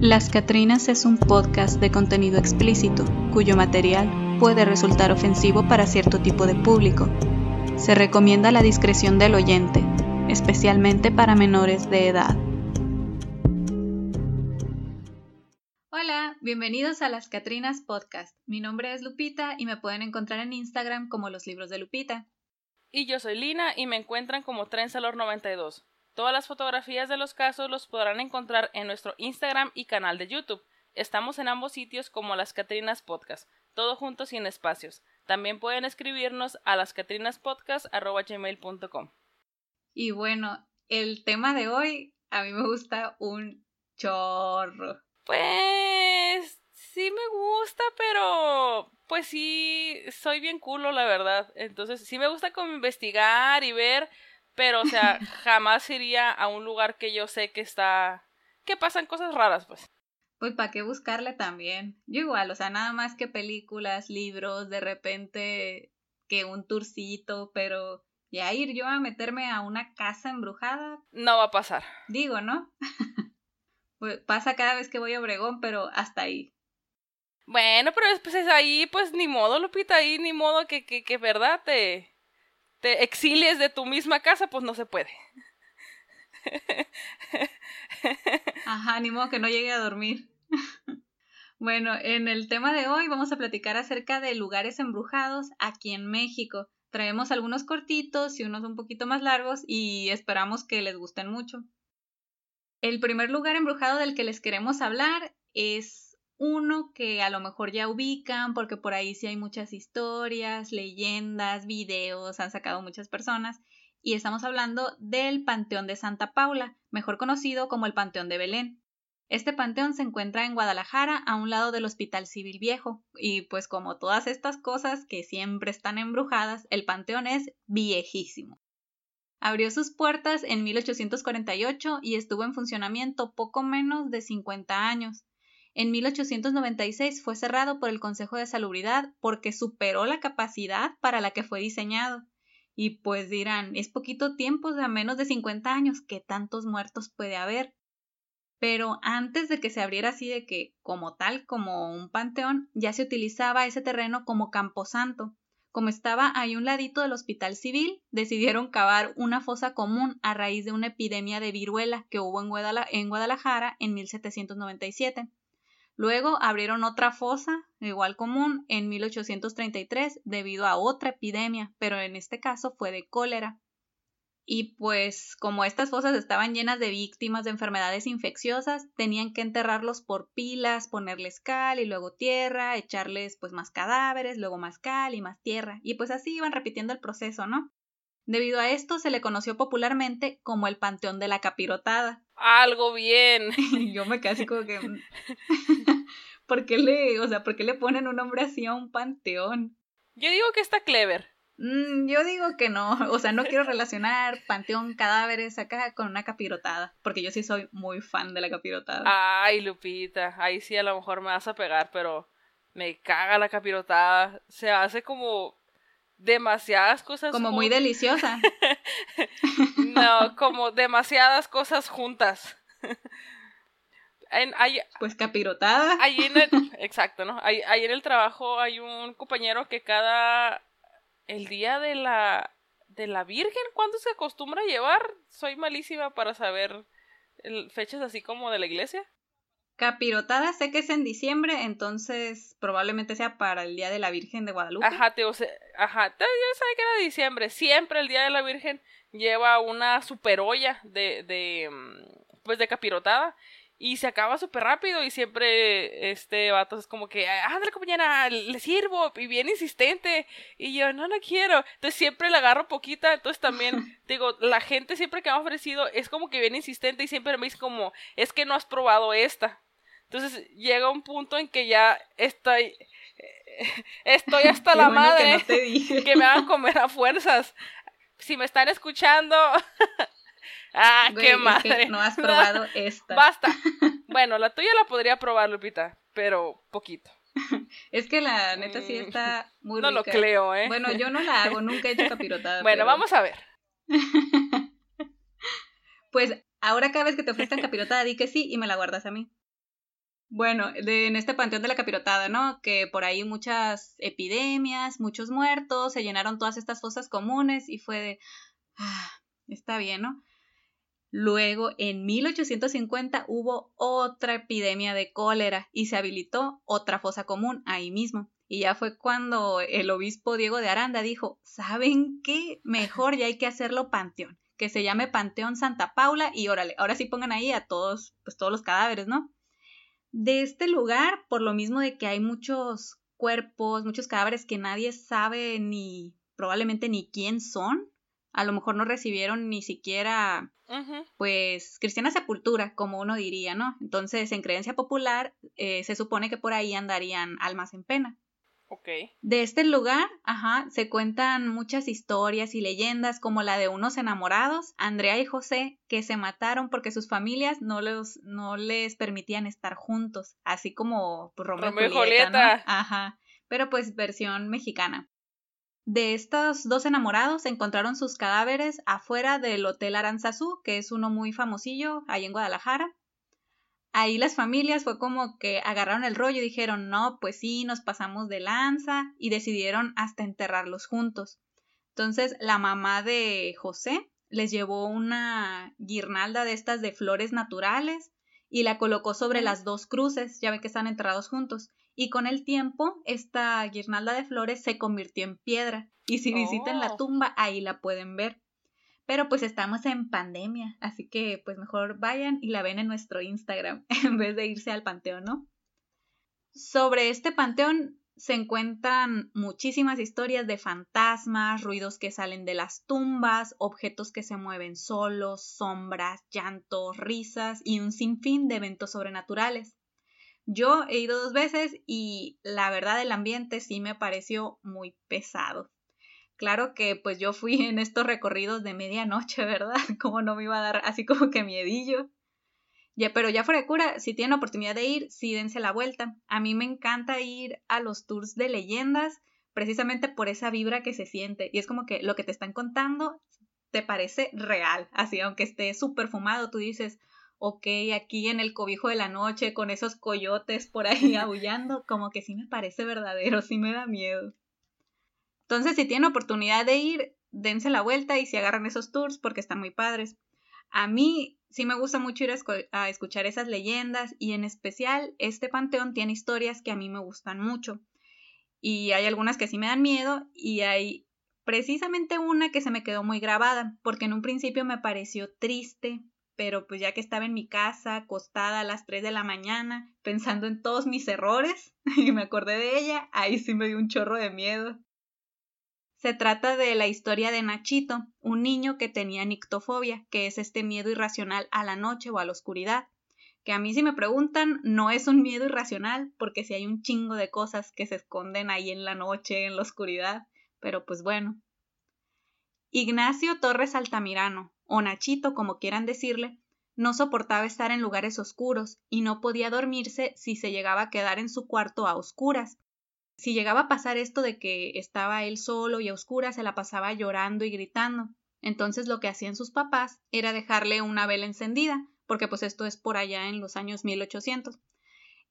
Las Catrinas es un podcast de contenido explícito, cuyo material puede resultar ofensivo para cierto tipo de público. Se recomienda la discreción del oyente, especialmente para menores de edad. Hola, bienvenidos a Las Catrinas Podcast. Mi nombre es Lupita y me pueden encontrar en Instagram como Los Libros de Lupita. Y yo soy Lina y me encuentran como Trenzalor92. Todas las fotografías de los casos los podrán encontrar en nuestro Instagram y canal de YouTube. Estamos en ambos sitios como Las Catrinas Podcast, todo junto sin espacios. También pueden escribirnos a lascatrinaspodcast.com. Y bueno, el tema de hoy a mí me gusta un chorro. Pues sí me gusta, pero pues sí, soy bien culo, la verdad. Entonces sí me gusta como investigar y ver pero, o sea, jamás iría a un lugar que yo sé que está. que pasan cosas raras, pues. Pues para qué buscarle también. Yo igual, o sea, nada más que películas, libros, de repente que un tourcito, pero ya ir yo a meterme a una casa embrujada. No va a pasar. Digo, ¿no? pues pasa cada vez que voy a Obregón, pero hasta ahí. Bueno, pero después es ahí, pues ni modo, Lupita, ahí ni modo que, que, que verdad te, te exilies de tu misma casa, pues no se puede. Ajá, ni modo que no llegue a dormir. Bueno, en el tema de hoy vamos a platicar acerca de lugares embrujados aquí en México. Traemos algunos cortitos y unos un poquito más largos y esperamos que les gusten mucho. El primer lugar embrujado del que les queremos hablar es uno que a lo mejor ya ubican porque por ahí sí hay muchas historias, leyendas, videos, han sacado muchas personas. Y estamos hablando del Panteón de Santa Paula, mejor conocido como el Panteón de Belén. Este panteón se encuentra en Guadalajara, a un lado del Hospital Civil Viejo, y pues como todas estas cosas que siempre están embrujadas, el panteón es viejísimo. Abrió sus puertas en 1848 y estuvo en funcionamiento poco menos de 50 años. En 1896 fue cerrado por el Consejo de Salubridad porque superó la capacidad para la que fue diseñado. Y pues dirán, es poquito tiempo, de menos de 50 años, ¿qué tantos muertos puede haber? Pero antes de que se abriera así de que, como tal, como un panteón, ya se utilizaba ese terreno como camposanto. Como estaba ahí un ladito del hospital civil, decidieron cavar una fosa común a raíz de una epidemia de viruela que hubo en, en Guadalajara en 1797. Luego abrieron otra fosa, igual común, en 1833 debido a otra epidemia, pero en este caso fue de cólera. Y pues como estas fosas estaban llenas de víctimas de enfermedades infecciosas, tenían que enterrarlos por pilas, ponerles cal y luego tierra, echarles pues más cadáveres, luego más cal y más tierra. Y pues así iban repitiendo el proceso, ¿no? Debido a esto se le conoció popularmente como el Panteón de la Capirotada. Algo bien. Yo me casi como que... Mm, ¿Por qué le, o sea, ¿por qué le ponen un nombre así a un panteón? Yo digo que está clever. Mm, yo digo que no, o sea, no quiero relacionar panteón, cadáveres acá con una capirotada, porque yo sí soy muy fan de la capirotada. Ay, Lupita, ahí sí a lo mejor me vas a pegar, pero me caga la capirotada. Se hace como demasiadas cosas. Como muy deliciosa. no, como demasiadas cosas juntas. pues capirotada. Ahí en el, exacto, ¿no? Ahí, en el trabajo hay un compañero que cada el día de la de la Virgen, ¿cuándo se acostumbra a llevar? Soy malísima para saber fechas así como de la iglesia. Capirotada sé que es en diciembre, entonces probablemente sea para el Día de la Virgen de Guadalupe. Ajá, te, o sea, ajá, te, yo sabía que era diciembre. Siempre el Día de la Virgen lleva una super olla de, de, mm, pues de capirotada y se acaba súper rápido y siempre este vato es como que, ándale compañera, le sirvo y bien insistente y yo no, no quiero. Entonces siempre le agarro poquita, entonces también digo, la gente siempre que me ha ofrecido es como que bien insistente y siempre me dice como, es que no has probado esta. Entonces llega un punto en que ya estoy, estoy hasta la madre que, me van a comer a fuerzas. Si me están escuchando, ah, qué madre. no has probado esta. Basta. Bueno, la tuya la podría probar, Lupita, pero poquito. Es que la neta sí mm. está muy No lo creo, ¿eh? Bueno, yo no la hago, nunca he hecho capirotada. Bueno, vamos a ver. Pues ahora cada vez que te ofrezcan capirotada, di que sí y me la guardas a mí. Bueno, en este panteón de la capirotada, ¿no? Que por ahí muchas epidemias, muchos muertos, se llenaron todas estas fosas comunes y fue de, ah, está bien, ¿no? Luego, en 1850 hubo otra epidemia de cólera y se habilitó otra fosa común ahí mismo. Y ya fue cuando el obispo Diego de Aranda dijo, ¿saben qué? Mejor ya hay que hacerlo panteón, que se llame Panteón Santa Paula y órale, ahora sí pongan ahí a todos, pues todos los cadáveres, ¿no? De este lugar, por lo mismo de que hay muchos cuerpos, muchos cadáveres que nadie sabe ni probablemente ni quién son. A lo mejor no recibieron ni siquiera, pues, cristiana sepultura, como uno diría, ¿no? Entonces, en creencia popular, eh, se supone que por ahí andarían almas en pena. De este lugar, ajá, se cuentan muchas historias y leyendas como la de unos enamorados, Andrea y José, que se mataron porque sus familias no, les, no les permitían estar juntos, así como pues, Romeo, y Julieta, Ajá, pero pues versión mexicana. De estos dos enamorados encontraron sus cadáveres afuera del Hotel Aranzazú, que es uno muy famosillo ahí en Guadalajara, ahí las familias fue como que agarraron el rollo y dijeron, no, pues sí, nos pasamos de lanza y decidieron hasta enterrarlos juntos. Entonces la mamá de José les llevó una guirnalda de estas de flores naturales y la colocó sobre las dos cruces, ya ven que están enterrados juntos. Y con el tiempo, esta guirnalda de flores se convirtió en piedra. Y si visitan la oh. tumba, ahí la pueden ver. Pero pues estamos en pandemia, así que pues mejor vayan y la ven en nuestro Instagram en vez de irse al panteón, ¿no? Sobre este panteón se encuentran muchísimas historias de fantasmas, ruidos que salen de las tumbas, objetos que se mueven solos, sombras, llantos, risas y un sinfín de eventos sobrenaturales. Yo he ido dos veces y la verdad el ambiente sí me pareció muy pesado. Claro que pues yo fui en estos recorridos de medianoche, ¿verdad? Como no me iba a dar así como que miedillo. Ya, pero ya fuera de cura, si tienen oportunidad de ir, sí dense la vuelta. A mí me encanta ir a los tours de leyendas precisamente por esa vibra que se siente. Y es como que lo que te están contando te parece real. Así, aunque esté súper fumado, tú dices, ok, aquí en el cobijo de la noche con esos coyotes por ahí aullando, como que sí me parece verdadero, sí me da miedo. Entonces, si tienen oportunidad de ir, dense la vuelta y si agarran esos tours porque están muy padres. A mí sí me gusta mucho ir a, escuchar esas leyendas y en especial este panteón tiene historias que a mí me gustan mucho. Y hay algunas que sí me dan miedo y hay precisamente una que se me quedó muy grabada porque en un principio me pareció triste, pero pues ya que estaba en mi casa acostada a las 3 de la mañana pensando en todos mis errores y me acordé de ella, ahí sí me dio un chorro de miedo. Se trata de la historia de Nachito, un niño que tenía nictofobia, que es este miedo irracional a la noche o a la oscuridad. Que a mí si me preguntan, no es un miedo irracional, porque si hay un chingo de cosas que se esconden ahí en la noche, en la oscuridad, pero pues bueno. Ignacio Torres Altamirano, o Nachito como quieran decirle, no soportaba estar en lugares oscuros y no podía dormirse si se llegaba a quedar en su cuarto a oscuras, si llegaba a pasar esto de que estaba él solo y a oscuras, se la pasaba llorando y gritando. Entonces lo que hacían sus papás era dejarle una vela encendida, porque pues esto es por allá en los años 1800.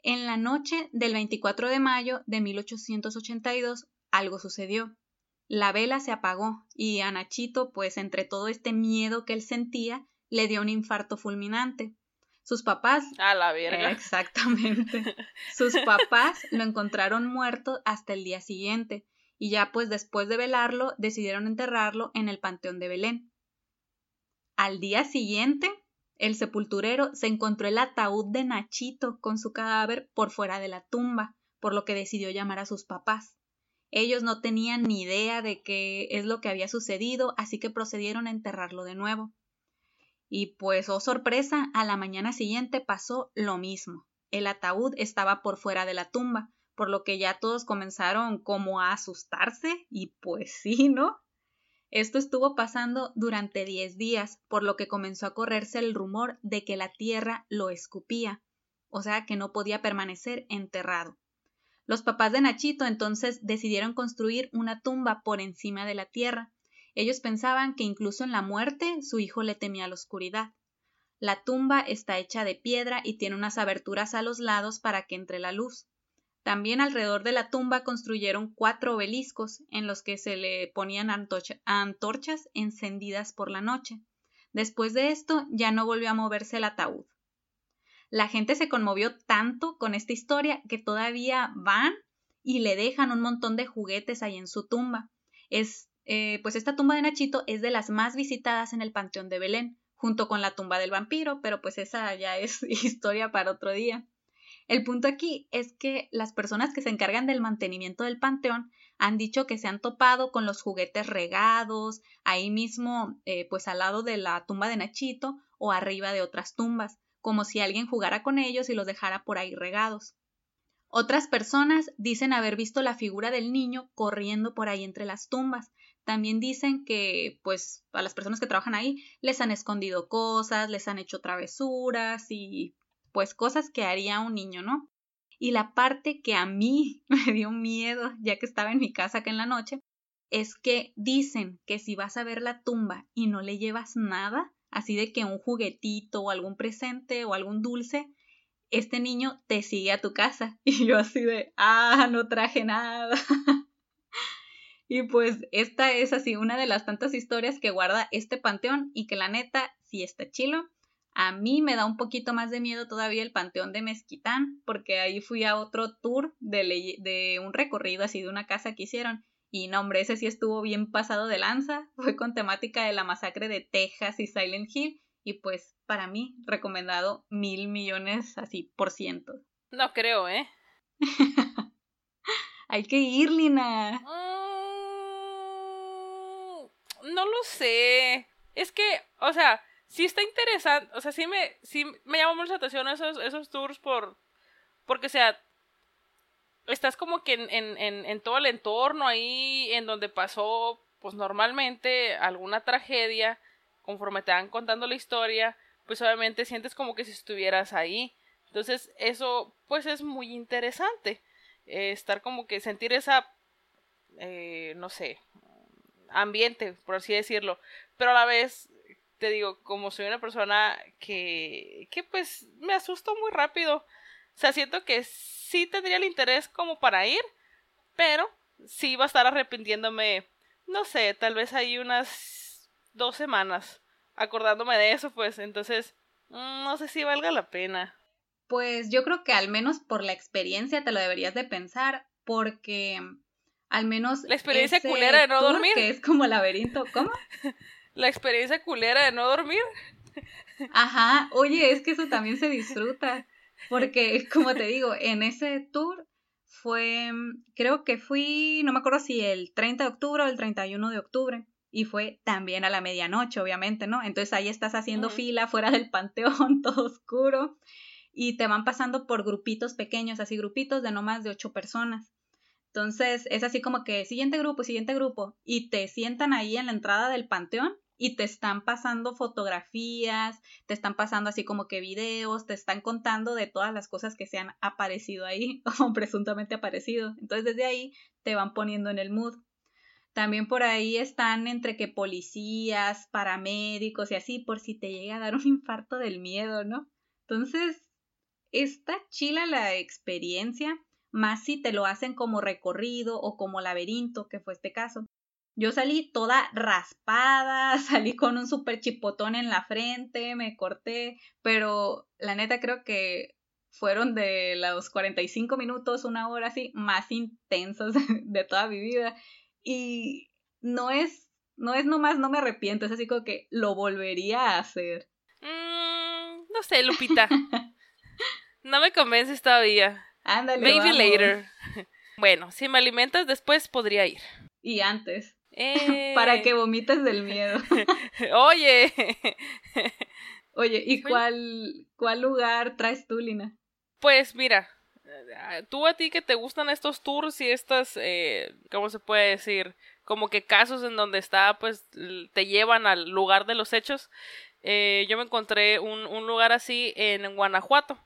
En la noche del 24 de mayo de 1882 algo sucedió. La vela se apagó y a Nachito, pues entre todo este miedo que él sentía, le dio un infarto fulminante. Sus papás. A la verga. Exactamente. Sus papás lo encontraron muerto hasta el día siguiente y ya pues después de velarlo decidieron enterrarlo en el Panteón de Belén. Al día siguiente, el sepulturero se encontró el ataúd de Nachito con su cadáver por fuera de la tumba, por lo que decidió llamar a sus papás. Ellos no tenían ni idea de qué es lo que había sucedido, así que procedieron a enterrarlo de nuevo. Y pues, oh sorpresa, a la mañana siguiente pasó lo mismo. El ataúd estaba por fuera de la tumba, por lo que ya todos comenzaron como a asustarse y pues sí, ¿no? Esto estuvo pasando durante diez días, por lo que comenzó a correrse el rumor de que la tierra lo escupía, o sea que no podía permanecer enterrado. Los papás de Nachito entonces decidieron construir una tumba por encima de la tierra, ellos pensaban que incluso en la muerte su hijo le temía la oscuridad. La tumba está hecha de piedra y tiene unas aberturas a los lados para que entre la luz. También alrededor de la tumba construyeron cuatro obeliscos en los que se le ponían antorchas encendidas por la noche. Después de esto ya no volvió a moverse el ataúd. La gente se conmovió tanto con esta historia que todavía van y le dejan un montón de juguetes ahí en su tumba. Es, eh, pues esta tumba de Nachito es de las más visitadas en el Panteón de Belén, junto con la tumba del vampiro, pero pues esa ya es historia para otro día. El punto aquí es que las personas que se encargan del mantenimiento del panteón han dicho que se han topado con los juguetes regados, ahí mismo, eh, pues al lado de la tumba de Nachito o arriba de otras tumbas, como si alguien jugara con ellos y los dejara por ahí regados. Otras personas dicen haber visto la figura del niño corriendo por ahí entre las tumbas. También dicen que, pues, a las personas que trabajan ahí les han escondido cosas, les han hecho travesuras y, pues, cosas que haría un niño, ¿no? Y la parte que a mí me dio miedo, ya que estaba en mi casa acá en la noche, es que dicen que si vas a ver la tumba y no le llevas nada, así de que un juguetito o algún presente o algún dulce, este niño te sigue a tu casa. Y yo así de, ah, no traje nada. y pues esta es así una de las tantas historias que guarda este panteón y que la neta sí está chilo. A mí me da un poquito más de miedo todavía el Panteón de Mezquitán, porque ahí fui a otro tour de, un recorrido así de una casa que hicieron y no, hombre, ese sí estuvo bien pasado de lanza. Fue con temática de la masacre de Texas y Silent Hill. Y pues, para mí, recomendado mil millones así por ciento. No creo, ¿eh? Hay que ir, Lina. Mm, no lo sé. Es que, o sea, sí está interesante. O sea, sí me, sí me llama mucho la atención esos, esos tours por. Porque, sea, estás como que en, en, en, todo el entorno ahí en donde pasó pues normalmente alguna tragedia, conforme te van contando la historia, pues obviamente sientes como que si estuvieras ahí. Entonces eso pues es muy interesante. Eh, estar como que sentir esa, eh, no sé, ambiente, por así decirlo. Pero a la vez, te digo, como soy una persona que, que pues me asusto muy rápido. O sea, siento que sí tendría el interés como para ir, pero sí va a estar arrepintiéndome, no sé, tal vez hay unas dos semanas acordándome de eso, pues entonces mm, no sé si valga la pena. Pues yo creo que al menos por la experiencia te lo deberías de pensar, porque al menos... La experiencia culera de no dormir. Que es como laberinto, ¿cómo? la experiencia culera de no dormir. Ajá, oye, es que eso también se disfruta. Porque, como te digo, en ese tour fue, creo que fui, no me acuerdo si el 30 de octubre o el 31 de octubre. Y fue también a la medianoche, obviamente, ¿no? Entonces ahí estás haciendo fila fuera del panteón, todo oscuro. Y te van pasando por grupitos pequeños, así grupitos de no más de ocho personas. Entonces es así como que siguiente grupo, siguiente grupo. Y te sientan ahí en la entrada del panteón y te están pasando fotografías, te están pasando así como que videos, te están contando de todas las cosas que se han aparecido ahí o presuntamente aparecido. Entonces desde ahí te van poniendo en el mood. También por ahí están entre que policías, paramédicos y así por si te llega a dar un infarto del miedo, ¿no? Entonces, está chila la experiencia, más si te lo hacen como recorrido o como laberinto, que fue este caso. Yo salí toda raspada, salí con un super chipotón en la frente, me corté, pero la neta creo que fueron de los 45 minutos, una hora así, más intensos de toda mi vida. Y no es, no es nomás, no me arrepiento, es así como que lo volvería a hacer. Mm, no sé, Lupita. no me convences todavía. Ándale. Maybe later. Bueno, si me alimentas después podría ir. Y antes. Para eh. que vomites del miedo. Oye. Oye, ¿y cuál, cuál lugar traes tú, Lina? Pues mira, tú a ti que te gustan estos tours y estas, eh, ¿cómo se puede decir? Como que casos en donde está, pues te llevan al lugar de los hechos. Eh, yo me encontré un, un lugar así en Guanajuato.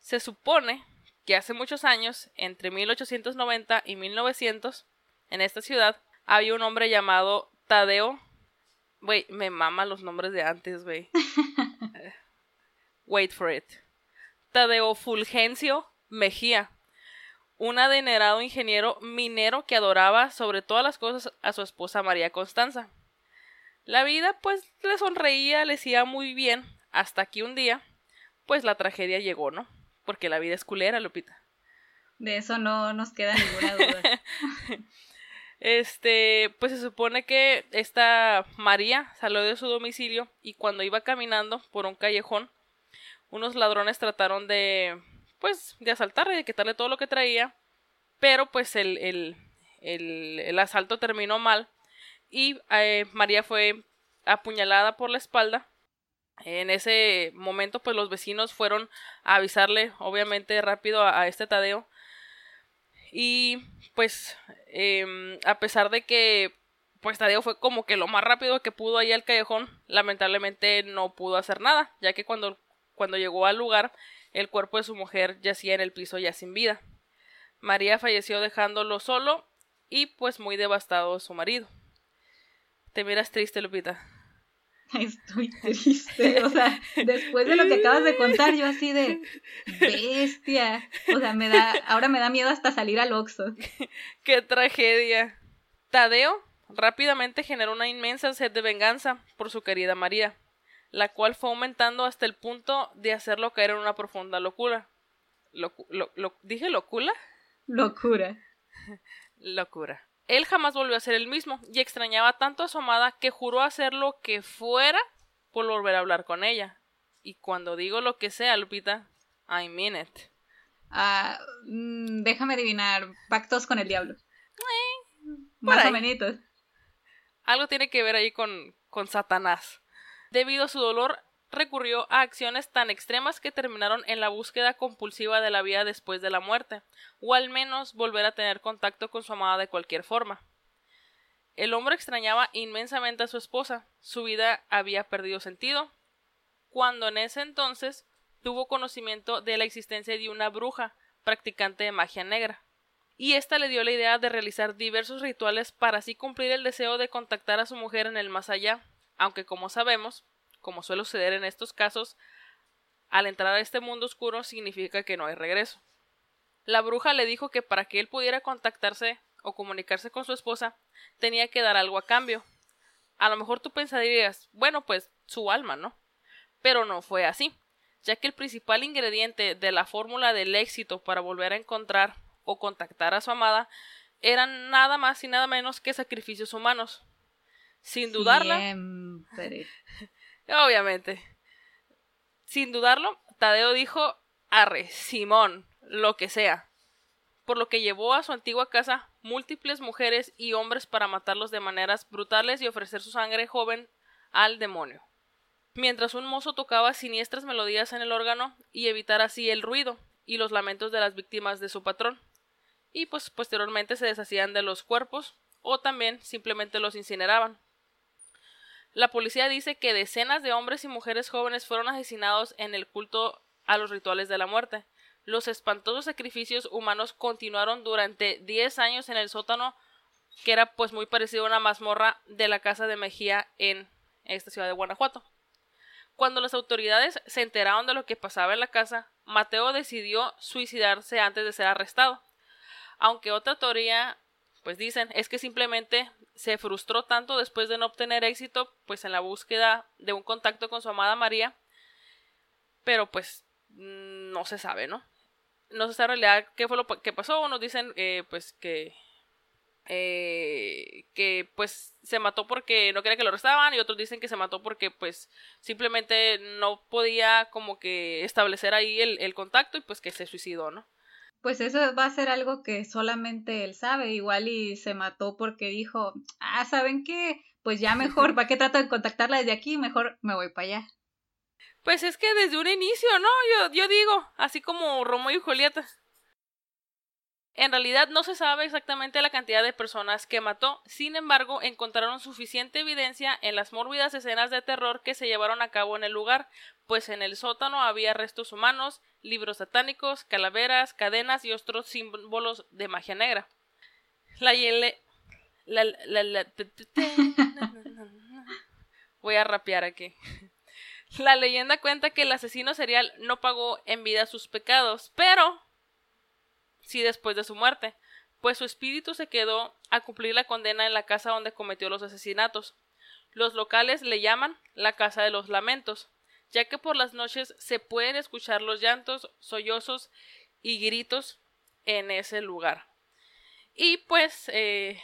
Se supone que hace muchos años, entre 1890 y 1900, en esta ciudad, había un hombre llamado Tadeo. Güey, me mama los nombres de antes, güey. wait for it, Tadeo Fulgencio Mejía, un adinerado ingeniero minero que adoraba sobre todas las cosas a su esposa María Constanza. La vida pues le sonreía, le hacía muy bien, hasta que un día, pues la tragedia llegó, ¿no? Porque la vida es culera, Lupita. De eso no nos queda ninguna duda. este, pues se supone que esta María salió de su domicilio y cuando iba caminando por un callejón, unos ladrones trataron de, pues, de asaltarle, de quitarle todo lo que traía, pero pues el, el, el, asalto terminó mal y eh, María fue apuñalada por la espalda. En ese momento, pues los vecinos fueron a avisarle, obviamente, rápido a este Tadeo y pues em, a pesar de que pues Tadeo fue como que lo más rápido que pudo ahí al callejón, lamentablemente no pudo hacer nada, ya que cuando, cuando llegó al lugar el cuerpo de su mujer yacía en el piso ya sin vida. María falleció dejándolo solo y pues muy devastado su marido. Te miras triste, Lupita. Estoy triste, o sea, después de lo que acabas de contar, yo así de bestia. O sea, me da, ahora me da miedo hasta salir al Oxxo. Qué tragedia. Tadeo rápidamente generó una inmensa sed de venganza por su querida María, la cual fue aumentando hasta el punto de hacerlo caer en una profunda locura. ¿Dije locura? Locura. locura. Él jamás volvió a ser el mismo y extrañaba tanto a su amada que juró hacer lo que fuera por volver a hablar con ella. Y cuando digo lo que sea, Lupita, I mean it. Ah, mm, déjame adivinar, pactos con el diablo. Eh, Más o menos. Algo tiene que ver ahí con, con Satanás. Debido a su dolor, recurrió a acciones tan extremas que terminaron en la búsqueda compulsiva de la vida después de la muerte, o al menos volver a tener contacto con su amada de cualquier forma. El hombre extrañaba inmensamente a su esposa, su vida había perdido sentido, cuando en ese entonces tuvo conocimiento de la existencia de una bruja practicante de magia negra, y ésta le dio la idea de realizar diversos rituales para así cumplir el deseo de contactar a su mujer en el más allá, aunque como sabemos, como suele suceder en estos casos, al entrar a este mundo oscuro significa que no hay regreso. La bruja le dijo que para que él pudiera contactarse o comunicarse con su esposa, tenía que dar algo a cambio. A lo mejor tú pensarías, bueno, pues su alma, ¿no? Pero no fue así, ya que el principal ingrediente de la fórmula del éxito para volver a encontrar o contactar a su amada eran nada más y nada menos que sacrificios humanos. Sin dudarla. Obviamente. Sin dudarlo, Tadeo dijo arre, Simón, lo que sea. Por lo que llevó a su antigua casa múltiples mujeres y hombres para matarlos de maneras brutales y ofrecer su sangre joven al demonio. Mientras un mozo tocaba siniestras melodías en el órgano y evitar así el ruido y los lamentos de las víctimas de su patrón. Y pues posteriormente se deshacían de los cuerpos o también simplemente los incineraban. La policía dice que decenas de hombres y mujeres jóvenes fueron asesinados en el culto a los rituales de la muerte. Los espantosos sacrificios humanos continuaron durante 10 años en el sótano, que era pues muy parecido a una mazmorra de la casa de Mejía en esta ciudad de Guanajuato. Cuando las autoridades se enteraron de lo que pasaba en la casa, Mateo decidió suicidarse antes de ser arrestado. Aunque otra teoría, pues dicen, es que simplemente se frustró tanto después de no obtener éxito, pues en la búsqueda de un contacto con su amada María, pero pues mm, no se sabe, ¿no? No se sabe en realidad qué fue lo que pasó, unos dicen eh, pues que eh, que pues se mató porque no quería que lo arrestaban y otros dicen que se mató porque pues simplemente no podía como que establecer ahí el, el contacto y pues que se suicidó, ¿no? Pues eso va a ser algo que solamente él sabe, igual y se mató porque dijo, ah, ¿saben qué? Pues ya mejor, ¿para qué trato de contactarla desde aquí? Mejor me voy para allá. Pues es que desde un inicio, ¿no? Yo, yo digo, así como Romeo y Julieta. En realidad no se sabe exactamente la cantidad de personas que mató, sin embargo encontraron suficiente evidencia en las mórbidas escenas de terror que se llevaron a cabo en el lugar, pues en el sótano había restos humanos, libros satánicos, calaveras, cadenas y otros símbolos de magia negra. La Voy a rapear aquí. La leyenda cuenta que el asesino serial no pagó en vida sus pecados, pero sí después de su muerte, pues su espíritu se quedó a cumplir la condena en la casa donde cometió los asesinatos. Los locales le llaman la Casa de los Lamentos, ya que por las noches se pueden escuchar los llantos, sollozos y gritos en ese lugar. Y pues, eh,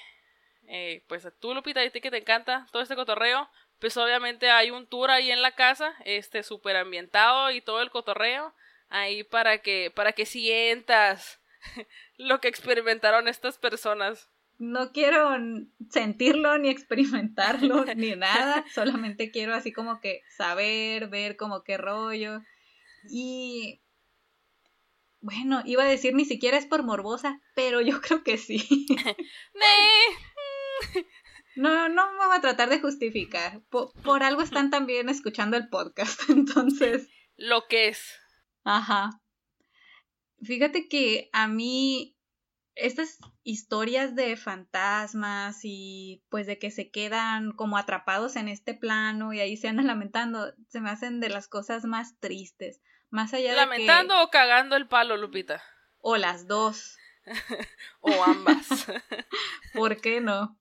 eh, pues tú, Lupita, a ti que te encanta todo este cotorreo, pues obviamente hay un tour ahí en la casa, este súper ambientado y todo el cotorreo, ahí para que, para que sientas lo que experimentaron estas personas no quiero sentirlo ni experimentarlo ni nada, solamente quiero así como que saber, ver como qué rollo. Y bueno, iba a decir ni siquiera es por morbosa, pero yo creo que sí. no, no me voy a tratar de justificar. Por, por algo están también escuchando el podcast, entonces. Lo que es. Ajá. Fíjate que a mí estas historias de fantasmas y pues de que se quedan como atrapados en este plano y ahí se andan lamentando, se me hacen de las cosas más tristes. Más allá de ¿Lamentando o cagando el palo, Lupita? O las dos. o ambas. ¿Por qué no?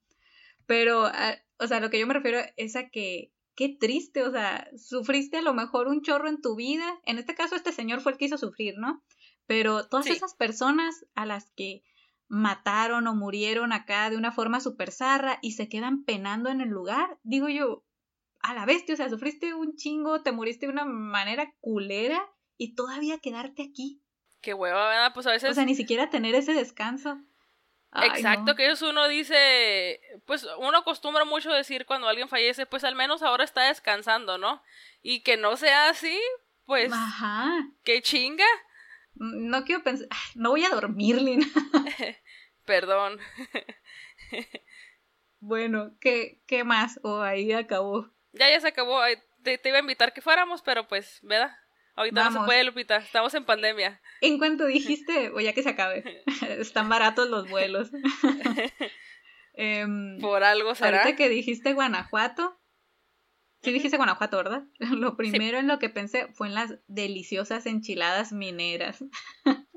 Pero, ah, o sea, lo que yo me refiero es a que qué triste, o sea, sufriste a lo mejor un chorro en tu vida. En este caso, este señor fue el que hizo sufrir, ¿no? Pero todas esas personas a las que mataron o murieron acá de una forma súper zarra y se quedan penando en el lugar. Digo yo, a la bestia, o sea, sufriste un chingo, te muriste de una manera culera y todavía quedarte aquí. Qué hueva, ¿verdad? Pues a veces... O sea, ni siquiera tener ese descanso. Exacto, que eso uno dice, pues uno acostumbra mucho decir cuando alguien fallece, pues al menos ahora está descansando, ¿no? Y que no sea así, pues... Ajá. ¡Qué chinga! No quiero pensar, no voy a dormir, Lina. Perdón. bueno, ¿qué, ¿qué más? O oh, ahí acabó. Ya, ya se acabó. Te, iba a invitar que fuéramos, pero pues, ¿verdad? Ahorita no se puede, Lupita. Estamos en pandemia. En cuanto dijiste, o ya que se acabe, están baratos los vuelos. Em, Por algo será. Ahorita que dijiste Guanajuato, Sí dijiste Guanajuato, ¿verdad? Lo primero en lo que pensé fue en las deliciosas enchiladas mineras.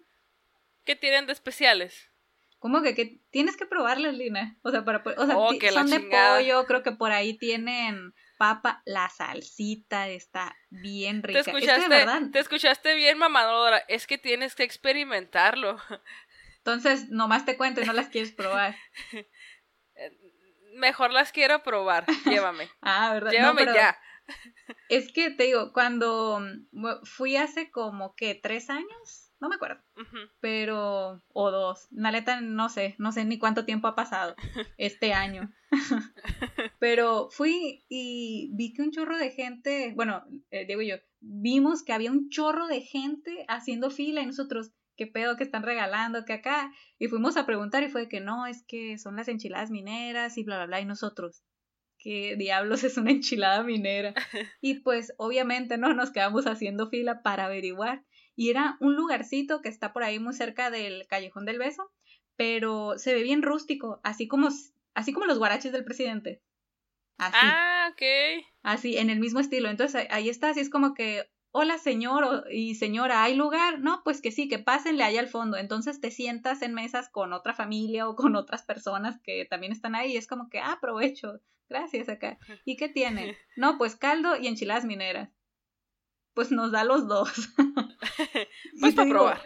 ¿Qué tienen de especiales? ¿Cómo que, que tienes que probarlas, Lina? O sea, para o sea, oh, son de pollo, creo que por ahí tienen papa, la salsita está bien rica. Te escuchaste, te escuchaste bien, mamadora. Es que tienes que experimentarlo. Entonces, nomás te cuento y no las quieres probar. Mejor las quiero probar. Llévame. ah, ¿verdad? Llévame ya. Es que te digo, cuando fui hace como que tres años, no me acuerdo, pero, o dos, naleta no sé, no sé ni cuánto tiempo ha pasado este año. pero fui y vi que un chorro de gente, bueno, eh, Diego y yo, vimos que había un chorro de gente haciendo fila y nosotros, qué pedo que están regalando, que acá. Y fuimos a preguntar y fue que no, es que son las enchiladas mineras y bla, bla, bla. Y nosotros, ¿qué diablos es una enchilada minera? Y pues obviamente no nos quedamos haciendo fila para averiguar. Y era un lugarcito que está por ahí muy cerca del Callejón del Beso, pero se ve bien rústico, así como, así como los guaraches del presidente. Así. Ah, ok. Así, en el mismo estilo. Entonces ahí está, así es como que, hola señor y señora, ¿hay lugar? No, pues que sí, que pásenle allá al fondo. Entonces te sientas en mesas con otra familia o con otras personas que también están ahí y es como que, ah, aprovecho, gracias acá. ¿Y qué tiene? No, pues caldo y enchiladas mineras. Pues nos da los dos. pues para probar.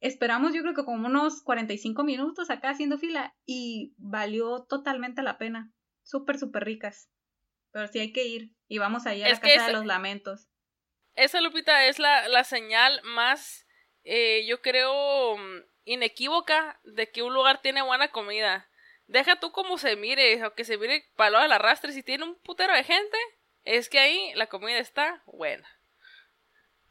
Esperamos yo creo que como unos 45 minutos acá haciendo fila y valió totalmente la pena. Súper, súper ricas. Pero sí hay que ir. Y vamos allá a la Casa de los Lamentos. Esa, Lupita, es la, la señal más, eh, yo creo, mm, inequívoca de que un lugar tiene buena comida. Deja tú como se mire, o que se mire palo al arrastre, si tiene un putero de gente, es que ahí la comida está buena.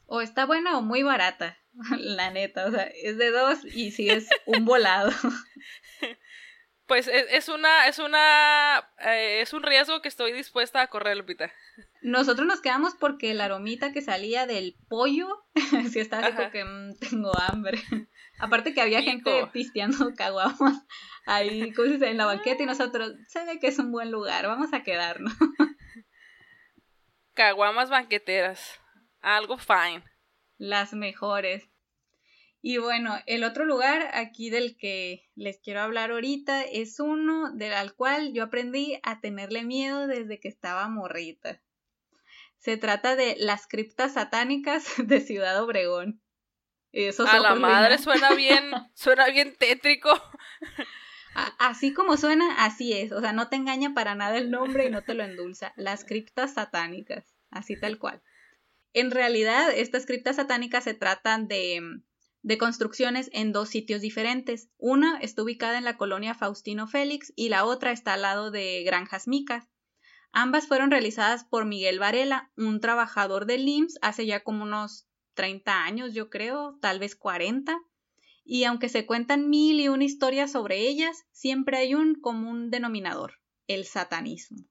O está buena o muy barata, la neta, o sea, es de dos y si es un volado. Pues es, una, es una, eh, es un riesgo que estoy dispuesta a correr, Lupita. Nosotros nos quedamos porque la aromita que salía del pollo, si estaba así que mm, tengo hambre. Aparte que había gente pisteando caguamas ahí, en la banqueta y nosotros, se ve que es un buen lugar, vamos a quedarnos. Caguamas banqueteras. Algo fine. Las mejores. Y bueno, el otro lugar aquí del que les quiero hablar ahorita es uno del cual yo aprendí a tenerle miedo desde que estaba morrita. Se trata de las criptas satánicas de Ciudad Obregón. a la madre suena bien, suena bien tétrico. Así como suena, así es. O sea, no te engaña para nada el nombre y no te lo endulza. Las criptas satánicas, así tal cual. En realidad, estas criptas satánicas se tratan de, de construcciones en dos sitios diferentes. Una está ubicada en la colonia Faustino Félix y la otra está al lado de Granjas Micas. Ambas fueron realizadas por Miguel Varela, un trabajador del IMSS hace ya como unos 30 años, yo creo, tal vez 40 y aunque se cuentan mil y una historias sobre ellas, siempre hay un común denominador, el satanismo.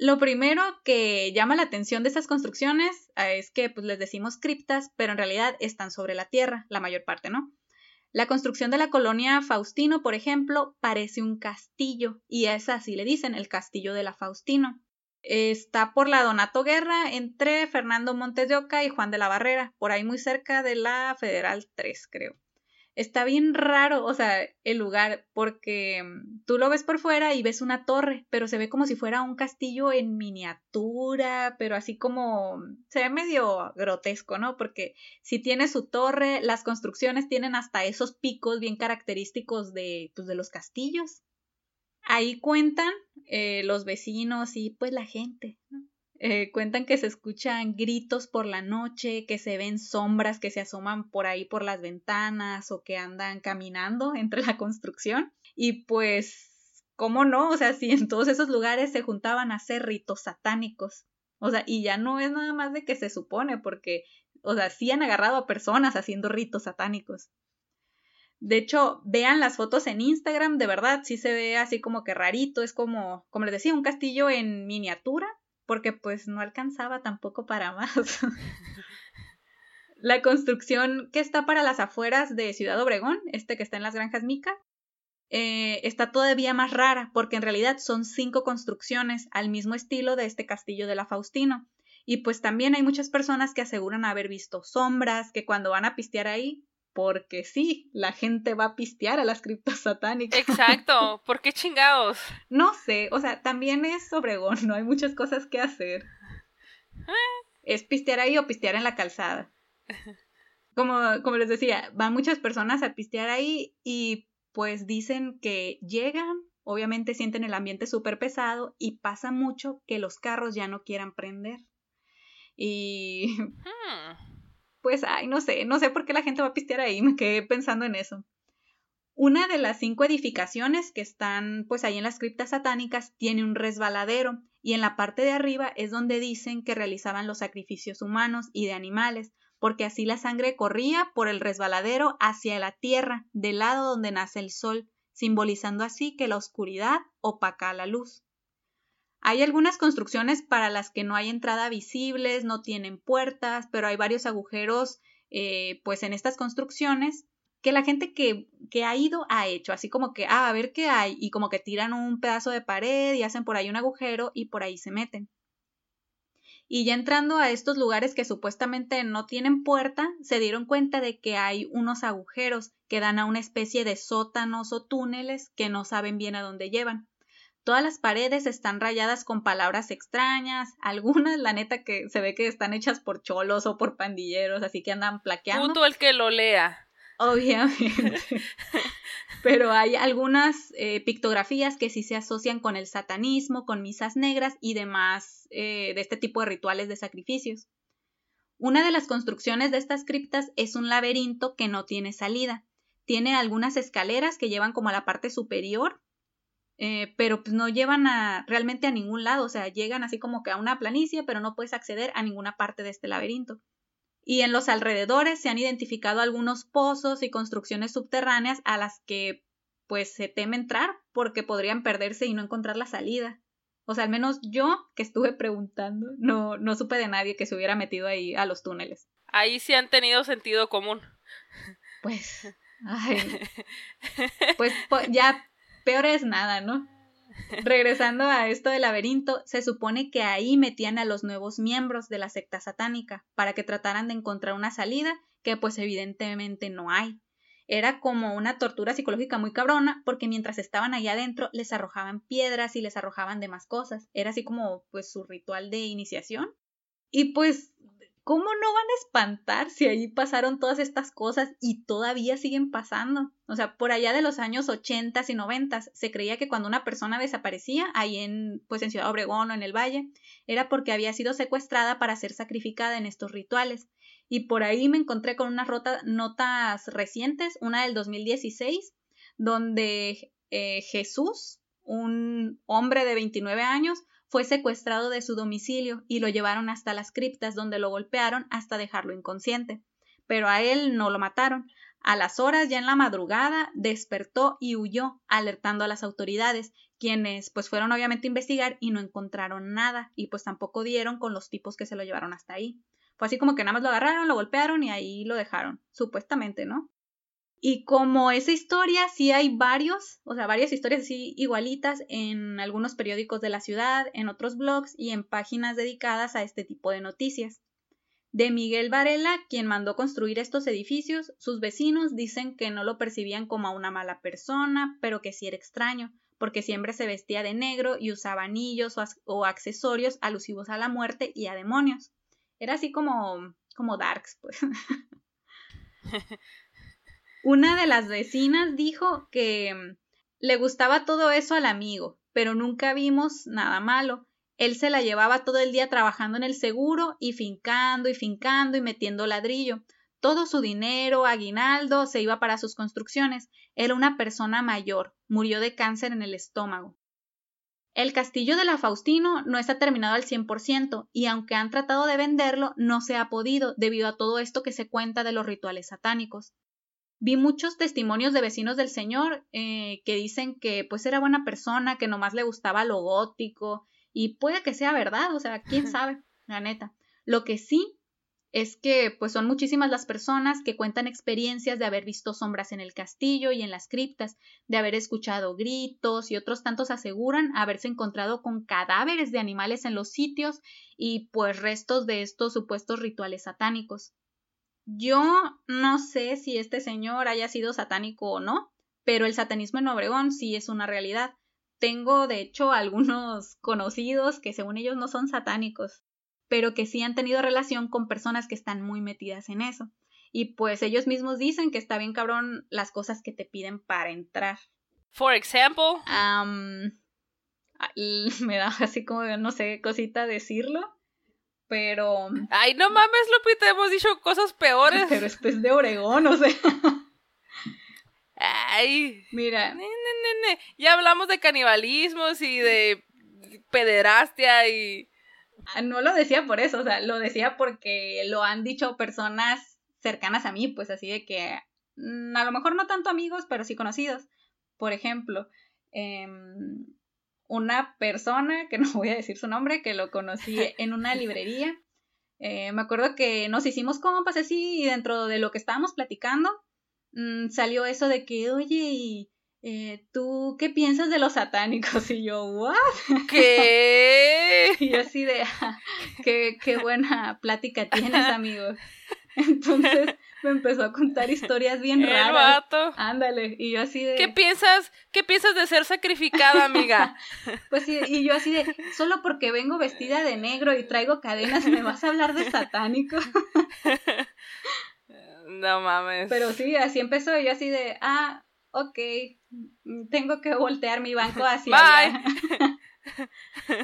Lo primero que llama la atención de estas construcciones eh, es que pues, les decimos criptas, pero en realidad están sobre la tierra, la mayor parte, ¿no? La construcción de la colonia Faustino, por ejemplo, parece un castillo, y es así le dicen, el castillo de la Faustino. Está por la Donato Guerra entre Fernando Montes de Oca y Juan de la Barrera, por ahí muy cerca de la Federal 3, creo está bien raro, o sea, el lugar, porque mm, tú lo ves por fuera y ves una torre, pero se ve como si fuera un castillo en miniatura, pero así como mm, se ve medio grotesco, ¿no? Porque si tiene su torre, las construcciones tienen hasta esos picos bien característicos de, pues, de los castillos. Ahí cuentan eh, los vecinos y pues la gente, ¿no? Eh, cuentan que se escuchan gritos por la noche, que se ven sombras que se asoman por ahí por las ventanas o que andan caminando entre la construcción. Y pues, ¿cómo no? O sea, si en todos esos lugares se juntaban a hacer ritos satánicos. O sea, y ya no es nada más de que se supone, porque, o sea, sí han agarrado a personas haciendo ritos satánicos. De hecho, vean las fotos en Instagram, de verdad, sí se ve así como que rarito, es como, como les decía, un castillo en miniatura, porque pues no alcanzaba tampoco para más. la construcción que está para las afueras de Ciudad Obregón, este que está en las granjas Mica, eh, está todavía más rara porque en realidad son cinco construcciones al mismo estilo de este castillo de la Faustino. Y pues también hay muchas personas que aseguran haber visto sombras, que cuando van a pistear ahí porque sí, la gente va a pistear a las criptas satánicas. Exacto, ¿por qué chingados? No sé, o sea, también es Obregón, no hay muchas cosas que hacer. Es pistear ahí o pistear en la calzada. Como, como les decía, van muchas personas a pistear ahí y pues dicen que llegan, obviamente sienten el ambiente súper pesado y pasa mucho que los carros ya no quieran prender. Y... Hmm pues, ay, no sé, no sé por qué la gente va a pistear ahí, me quedé pensando en eso. Una de las cinco edificaciones que están pues ahí en las criptas satánicas tiene un resbaladero y en la parte de arriba es donde dicen que realizaban los sacrificios humanos y de animales, porque así la sangre corría por el resbaladero hacia la tierra, del lado donde nace el sol, simbolizando así que la oscuridad opaca la luz. Hay algunas construcciones para las que no hay entrada visibles, no tienen puertas, pero hay varios agujeros eh, pues en estas construcciones que la gente que, que, ha ido ha hecho, así como que, ah, a ver qué hay, y como que tiran un pedazo de pared y hacen por ahí un agujero y por ahí se meten. Y ya entrando a estos lugares que supuestamente no tienen puerta, se dieron cuenta de que hay unos agujeros que dan a una especie de sótanos o túneles que no saben bien a dónde llevan. Todas las paredes están rayadas con palabras extrañas, algunas la neta que se ve que están hechas por cholos o por pandilleros, así que andan plaqueando. Punto el que lo lea. Obviamente. Pero hay algunas eh, pictografías que sí se asocian con el satanismo, con misas negras y demás eh, de este tipo de rituales de sacrificios. Una de las construcciones de estas criptas es un laberinto que no tiene salida. Tiene algunas escaleras que llevan como a la parte superior eh, pero pues no llevan a, realmente a ningún lado, o sea, llegan así como que a una planicie, pero no puedes acceder a ninguna parte de este laberinto. Y en los alrededores se han identificado algunos pozos y construcciones subterráneas a las que pues se teme entrar porque podrían perderse y no encontrar la salida. O sea, al menos yo que estuve preguntando, no, no supe de nadie que se hubiera metido ahí a los túneles. Ahí sí han tenido sentido común. Pues, ay, pues ya peor es nada, ¿no? regresando a esto del laberinto, se supone que ahí metían a los nuevos miembros de la secta satánica para que trataran de encontrar una salida que pues evidentemente no hay. Era como una tortura psicológica muy cabrona porque mientras estaban ahí adentro les arrojaban piedras y les arrojaban demás cosas. Era así como pues su ritual de iniciación. Y pues ¿cómo no van a espantar si ahí pasaron todas estas cosas y todavía siguen pasando? O sea, por allá de los años 80 y 90 se creía que cuando una persona desaparecía ahí en pues en Ciudad Obregón o en el Valle era porque había sido secuestrada para ser sacrificada en estos rituales. Y por ahí me encontré con unas notas recientes, una del 2016, donde eh, Jesús, un hombre de 29 años, fue secuestrado de su domicilio y lo llevaron hasta las criptas donde lo golpearon hasta dejarlo inconsciente. Pero a él no lo mataron. A las horas, ya en la madrugada, despertó y huyó, alertando a las autoridades, quienes pues fueron obviamente a investigar y no encontraron nada, y pues tampoco dieron con los tipos que se lo llevaron hasta ahí. Fue así como que nada más lo agarraron, lo golpearon y ahí lo dejaron, supuestamente, ¿no? Y como esa historia, sí hay varios, o sea, varias historias así igualitas en algunos periódicos de la ciudad, en otros blogs y en páginas dedicadas a este tipo de noticias. De Miguel Varela, quien mandó construir estos edificios, sus vecinos dicen que no lo percibían como a una mala persona, pero que sí era extraño, porque siempre se vestía de negro y usaba anillos o, accesorios alusivos a la muerte y a demonios. Era así como, como darks, pues. Una de las vecinas dijo que mm, le gustaba todo eso al amigo, pero nunca vimos nada malo. Él se la llevaba todo el día trabajando en el seguro y fincando y fincando y metiendo ladrillo. Todo su dinero, aguinaldo, se iba para sus construcciones. Era una persona mayor, murió de cáncer en el estómago. El castillo de la Faustino no está terminado al 100% y aunque han tratado de venderlo, no se ha podido debido a todo esto que se cuenta de los rituales satánicos vi muchos testimonios de vecinos del señor eh, que dicen que pues era buena persona, que nomás le gustaba lo gótico y puede que sea verdad, o sea, quién sabe, la neta. Lo que sí es que pues son muchísimas las personas que cuentan experiencias de haber visto sombras en el castillo y en las criptas, de haber escuchado gritos y otros tantos aseguran haberse encontrado con cadáveres de animales en los sitios y pues restos de estos supuestos rituales satánicos. Yo no sé si este señor haya sido satánico o no, pero el satanismo en Obregón sí es una realidad. Tengo, de hecho, algunos conocidos que según ellos no son satánicos, pero que sí han tenido relación con personas que están muy metidas en eso. Y pues ellos mismos dicen que está bien cabrón las cosas que te piden para entrar. For example. me da así como, no sé, cosita decirlo pero. Ay, no mames, Lupita, hemos dicho cosas peores. Pero esto es de Oregón, o sea. Ay. Mira. Ya hablamos de canibalismos y de pederastia y. Ah, no lo decía por eso, o sea, lo decía porque lo han dicho personas cercanas a mí, pues así de que. Mm, a lo mejor no tanto amigos, pero sí conocidos. Por ejemplo, eh, una persona, que no voy a decir su nombre, que lo conocí en una librería. Eh, me acuerdo que nos hicimos compas así y dentro de lo que estábamos platicando mm, salió eso de que, oye, eh, ¿tú qué piensas de los satánicos? Y yo, ¿what? ¿Qué? y yo así de, ah, qué, qué buena plática tienes, amigo. Entonces, me empezó a contar historias bien raras. El vato. Ándale, y yo así de... ¿Qué piensas, qué piensas de ser sacrificada, amiga? pues sí, y yo así de, solo porque vengo vestida de negro y traigo cadenas, ¿me vas a hablar de satánico? no mames. Pero sí, así empezó, y yo así de, ah, ok, tengo que voltear mi banco hacia Bye.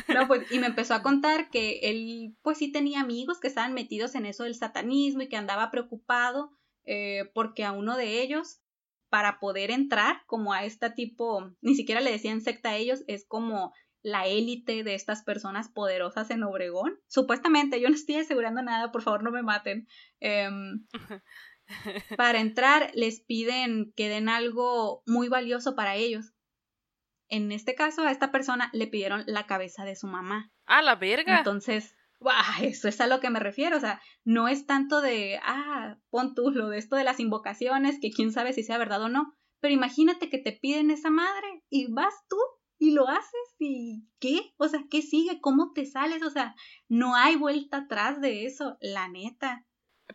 No, pues, y me empezó a contar que él, pues sí tenía amigos que estaban metidos en eso del satanismo y que andaba preocupado eh, porque a uno de ellos, para poder entrar como a este tipo, ni siquiera le decían secta a ellos, es como la élite de estas personas poderosas en Obregón. Supuestamente, yo no estoy asegurando nada, por favor no me maten. Em, para entrar les piden que den algo muy valioso para ellos en este caso, a esta persona le pidieron la cabeza de su mamá. Ah, la verga. Entonces, eso es a lo que me refiero. O sea, no es tanto de, ah, pon tú lo de esto de las invocaciones, que quién sabe si sea verdad o no. Pero imagínate que te piden esa madre y vas tú y lo haces y ¿qué? O sea, ¿qué sigue? ¿Cómo te sales? O sea, no hay vuelta atrás de eso, la neta.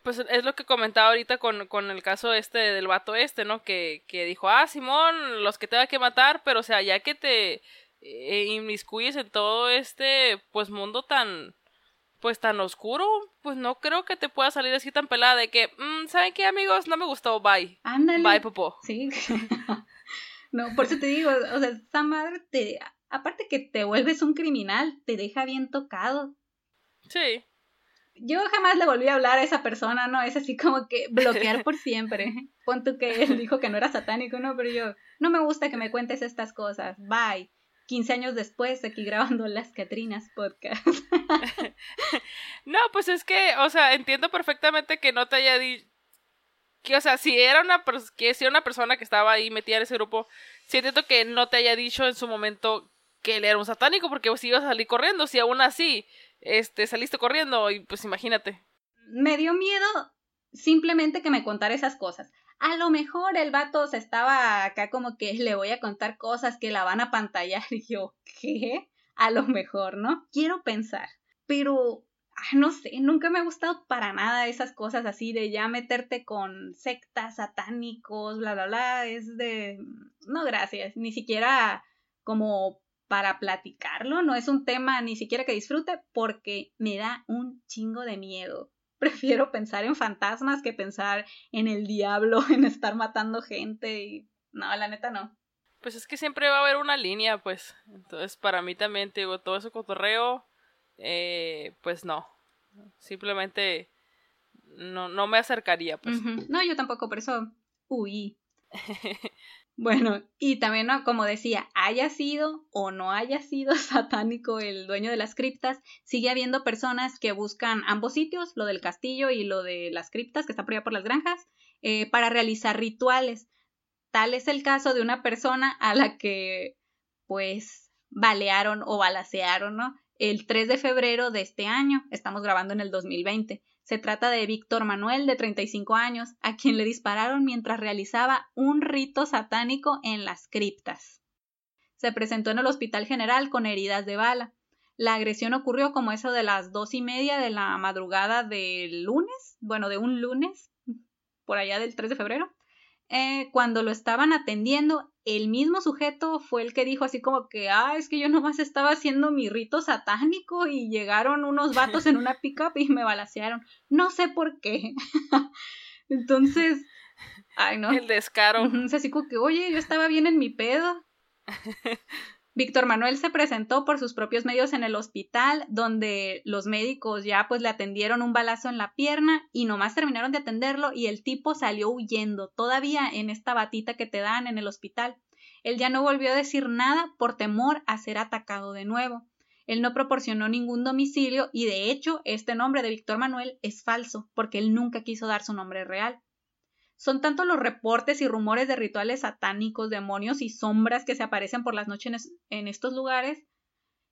Pues es lo que comentaba ahorita con, con el caso este del vato este, ¿no? Que, que dijo, ah, Simón, los que tenga que matar, pero o sea, ya que te eh, inmiscuyes en todo este, pues, mundo tan, pues, tan oscuro, pues no creo que te pueda salir así tan pelada de que, mm, ¿saben qué, amigos? No me gustó, bye. Ándale. Bye, popó. Sí. no, por eso te digo, o sea, esta madre te, aparte que te vuelves un criminal, te deja bien tocado. Sí. Yo jamás le volví a hablar a esa persona, ¿no? Es así como que bloquear por siempre. Pon tú que él dijo que no era satánico, ¿no? Pero yo, no me gusta que me cuentes estas cosas. Bye. 15 años después, aquí grabando las Catrinas podcast. no, pues es que, o sea, entiendo perfectamente que no te haya dicho. Que, o sea, si era una, que si era una persona que estaba ahí metida en ese grupo, sí entiendo que no te haya dicho en su momento que él era un satánico, porque si ibas a salir corriendo, si aún así, este, saliste corriendo, y pues imagínate. Me dio miedo simplemente que me contara esas cosas a lo mejor el vato se estaba acá como que le voy a contar cosas que la van a pantallar y yo, ¿qué? A lo mejor, ¿no? Quiero pensar. Pero, no sé, nunca me ha gustado para nada esas cosas así de ya meterte con sectas satánicos, bla, bla, bla. Es de, no, gracias. Ni siquiera como para platicarlo, no es un tema ni siquiera que disfrute porque me da un chingo de miedo prefiero pensar en fantasmas que pensar en el diablo, en estar matando gente y no, la neta no. Pues es que siempre va a haber una línea, pues. Entonces, para mí también, te digo, todo ese cotorreo, eh, pues no. Simplemente no, no me acercaría, pues. No, yo tampoco, por eso huí. Bueno, y también, como decía, haya sido o no haya sido satánico el dueño de las criptas, sigue habiendo personas que buscan ambos sitios, lo del castillo y lo de las criptas que está por allá por las granjas, eh, para realizar rituales. Tal es el caso de una persona a la que, pues, balearon o balacearon, ¿no? El 3 de febrero de este año, estamos grabando en el 2020. Se trata de Víctor Manuel, de 35 años, a quien le dispararon mientras realizaba un rito satánico en las criptas. Se presentó en el Hospital General con heridas de bala. La agresión ocurrió como eso de las dos y media de la madrugada del lunes, bueno, de un lunes, por allá del 3 de febrero. Eh, cuando lo estaban atendiendo, el mismo sujeto fue el que dijo así como que, ah, es que yo nomás estaba haciendo mi rito satánico y llegaron unos vatos en una pickup y me balacearon. No sé por qué. Entonces, ay no. El descaro. así como que, oye, yo estaba bien en mi pedo. Víctor Manuel se presentó por sus propios medios en el hospital, donde los médicos ya pues le atendieron un balazo en la pierna y nomás terminaron de atenderlo y el tipo salió huyendo, todavía en esta batita que te dan en el hospital. Él ya no volvió a decir nada por temor a ser atacado de nuevo. Él no proporcionó ningún domicilio y de hecho este nombre de Víctor Manuel es falso, porque él nunca quiso dar su nombre real. Son tanto los reportes y rumores de rituales satánicos, demonios y sombras que se aparecen por las noches en estos lugares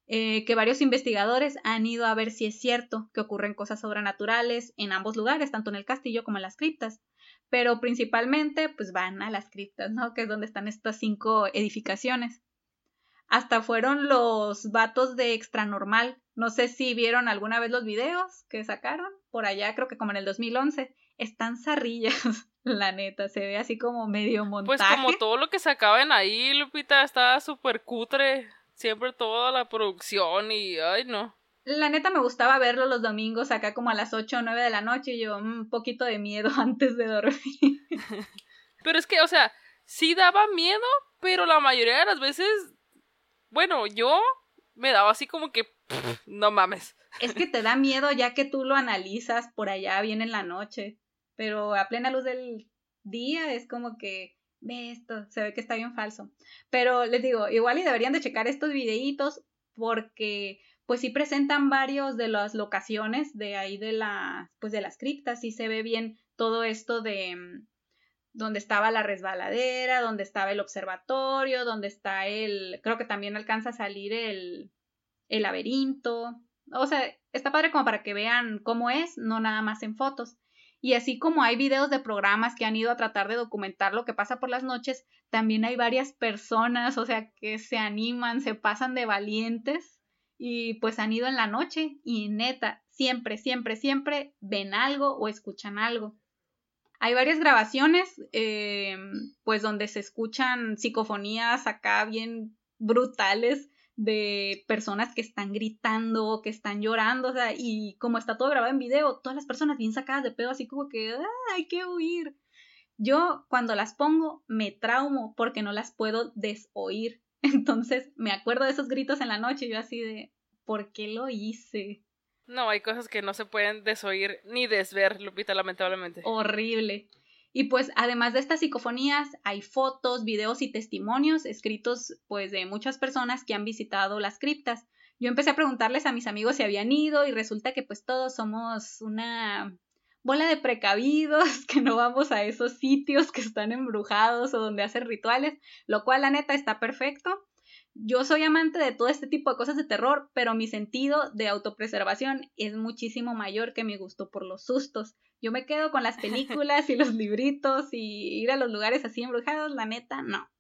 eh, que varios investigadores han ido a ver si es cierto que ocurren cosas sobrenaturales en ambos lugares, tanto en el castillo como en las criptas. Pero principalmente, pues van a las criptas, ¿no? Que es donde están estas cinco edificaciones. Hasta fueron los vatos de Extranormal. No sé si vieron alguna vez los videos que sacaron por allá, creo que como en el 2011. Están zarrillas. La neta, se ve así como medio montaje. Pues como todo lo que sacaban ahí, Lupita, estaba súper cutre. Siempre toda la producción y, ay, no. La neta me gustaba verlo los domingos acá como a las 8 o 9 de la noche y yo mm, un poquito de miedo antes de dormir. pero es que, o sea, sí daba miedo, pero la mayoría de las veces, bueno, yo me daba así como que, no mames. Es que te da miedo ya que tú lo analizas por allá bien en la noche pero a plena luz del día es como que ve esto, se ve que está bien falso. Pero les digo, igual y deberían de checar estos videitos porque pues sí presentan varios de las locaciones de ahí de la pues de las criptas, y se ve bien todo esto de mm, donde estaba la resbaladera, donde estaba el observatorio, donde está el, creo que también alcanza a salir el, el laberinto. O sea, está padre como para que vean cómo es, no nada más en fotos. Y así como hay videos de programas que han ido a tratar de documentar lo que pasa por las noches, también hay varias personas, o sea, que se animan, se pasan de valientes y pues han ido en la noche y neta, siempre, siempre, siempre ven algo o escuchan algo. Hay varias grabaciones, eh, pues donde se escuchan psicofonías acá bien brutales de personas que están gritando, que están llorando, o sea, y como está todo grabado en video, todas las personas bien sacadas de pedo, así como que, ah, hay que huir. Yo cuando las pongo me traumo porque no las puedo desoír. Entonces me acuerdo de esos gritos en la noche y yo así de, ¿por qué lo hice? No, hay cosas que no se pueden desoír ni desver, Lupita, lamentablemente. Horrible. Y pues además de estas psicofonías hay fotos, videos y testimonios escritos pues de muchas personas que han visitado las criptas. Yo empecé a preguntarles a mis amigos si habían ido y resulta que pues todos somos una bola de precavidos, que no vamos a esos sitios que están embrujados o donde hacen rituales, lo cual la neta está perfecto. Yo soy amante de todo este tipo de cosas de terror, pero mi sentido de autopreservación es muchísimo mayor que mi gusto por los sustos. Yo me quedo con las películas y los libritos y ir a los lugares así embrujados, la neta, no.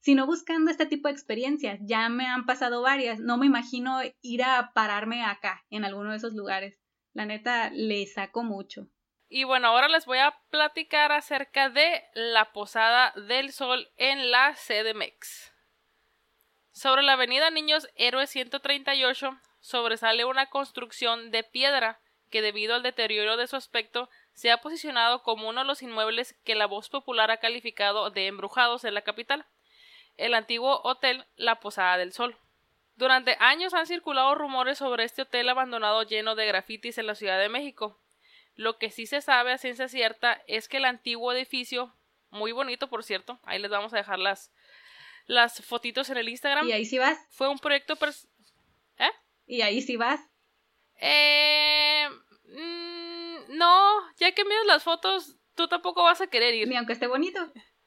Sino buscando este tipo de experiencias. Ya me han pasado varias. No me imagino ir a pararme acá, en alguno de esos lugares. La neta, le saco mucho. Y bueno, ahora les voy a platicar acerca de la Posada del Sol en la CDMX. Sobre la avenida Niños Héroes 138 sobresale una construcción de piedra que debido al deterioro de su aspecto se ha posicionado como uno de los inmuebles que la voz popular ha calificado de embrujados en la capital, el antiguo hotel La Posada del Sol. Durante años han circulado rumores sobre este hotel abandonado lleno de grafitis en la Ciudad de México. Lo que sí se sabe a ciencia cierta es que el antiguo edificio, muy bonito por cierto, ahí les vamos a dejar las, las fotitos en el Instagram. ¿Y ahí sí vas? Fue un proyecto... ¿Eh? ¿Y ahí sí vas? Eh... Mm, no, ya que miras las fotos, tú tampoco vas a querer ir. Ni aunque esté bonito.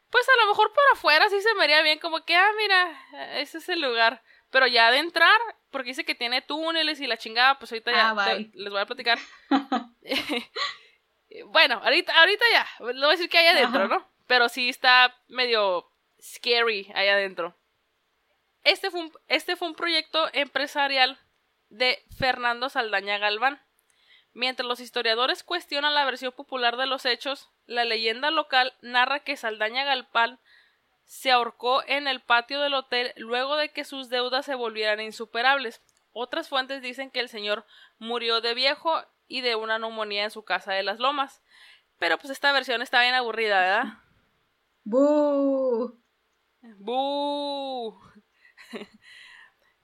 Pues a lo mejor por afuera sí se me haría bien, como que, ah, mira, ese es el lugar. Pero ya de entrar, porque dice que tiene túneles y la chingada, pues ahorita ya ah, les voy a platicar. bueno, ahorita, ahorita ya, le voy a decir que hay adentro, ¿no? Pero sí está medio scary ahí adentro. Este fue este fue un proyecto empresarial de Fernando Saldaña Galván. Mientras los historiadores cuestionan la versión popular de los hechos, la leyenda local narra que Saldaña Galpán se ahorcó en el patio del hotel luego de que sus deudas se volvieran insuperables. Otras fuentes dicen que el señor murió de viejo y de una neumonía en su casa de las lomas. Pero pues esta versión está bien aburrida, ¿verdad? ¡Bú! ¡Bú!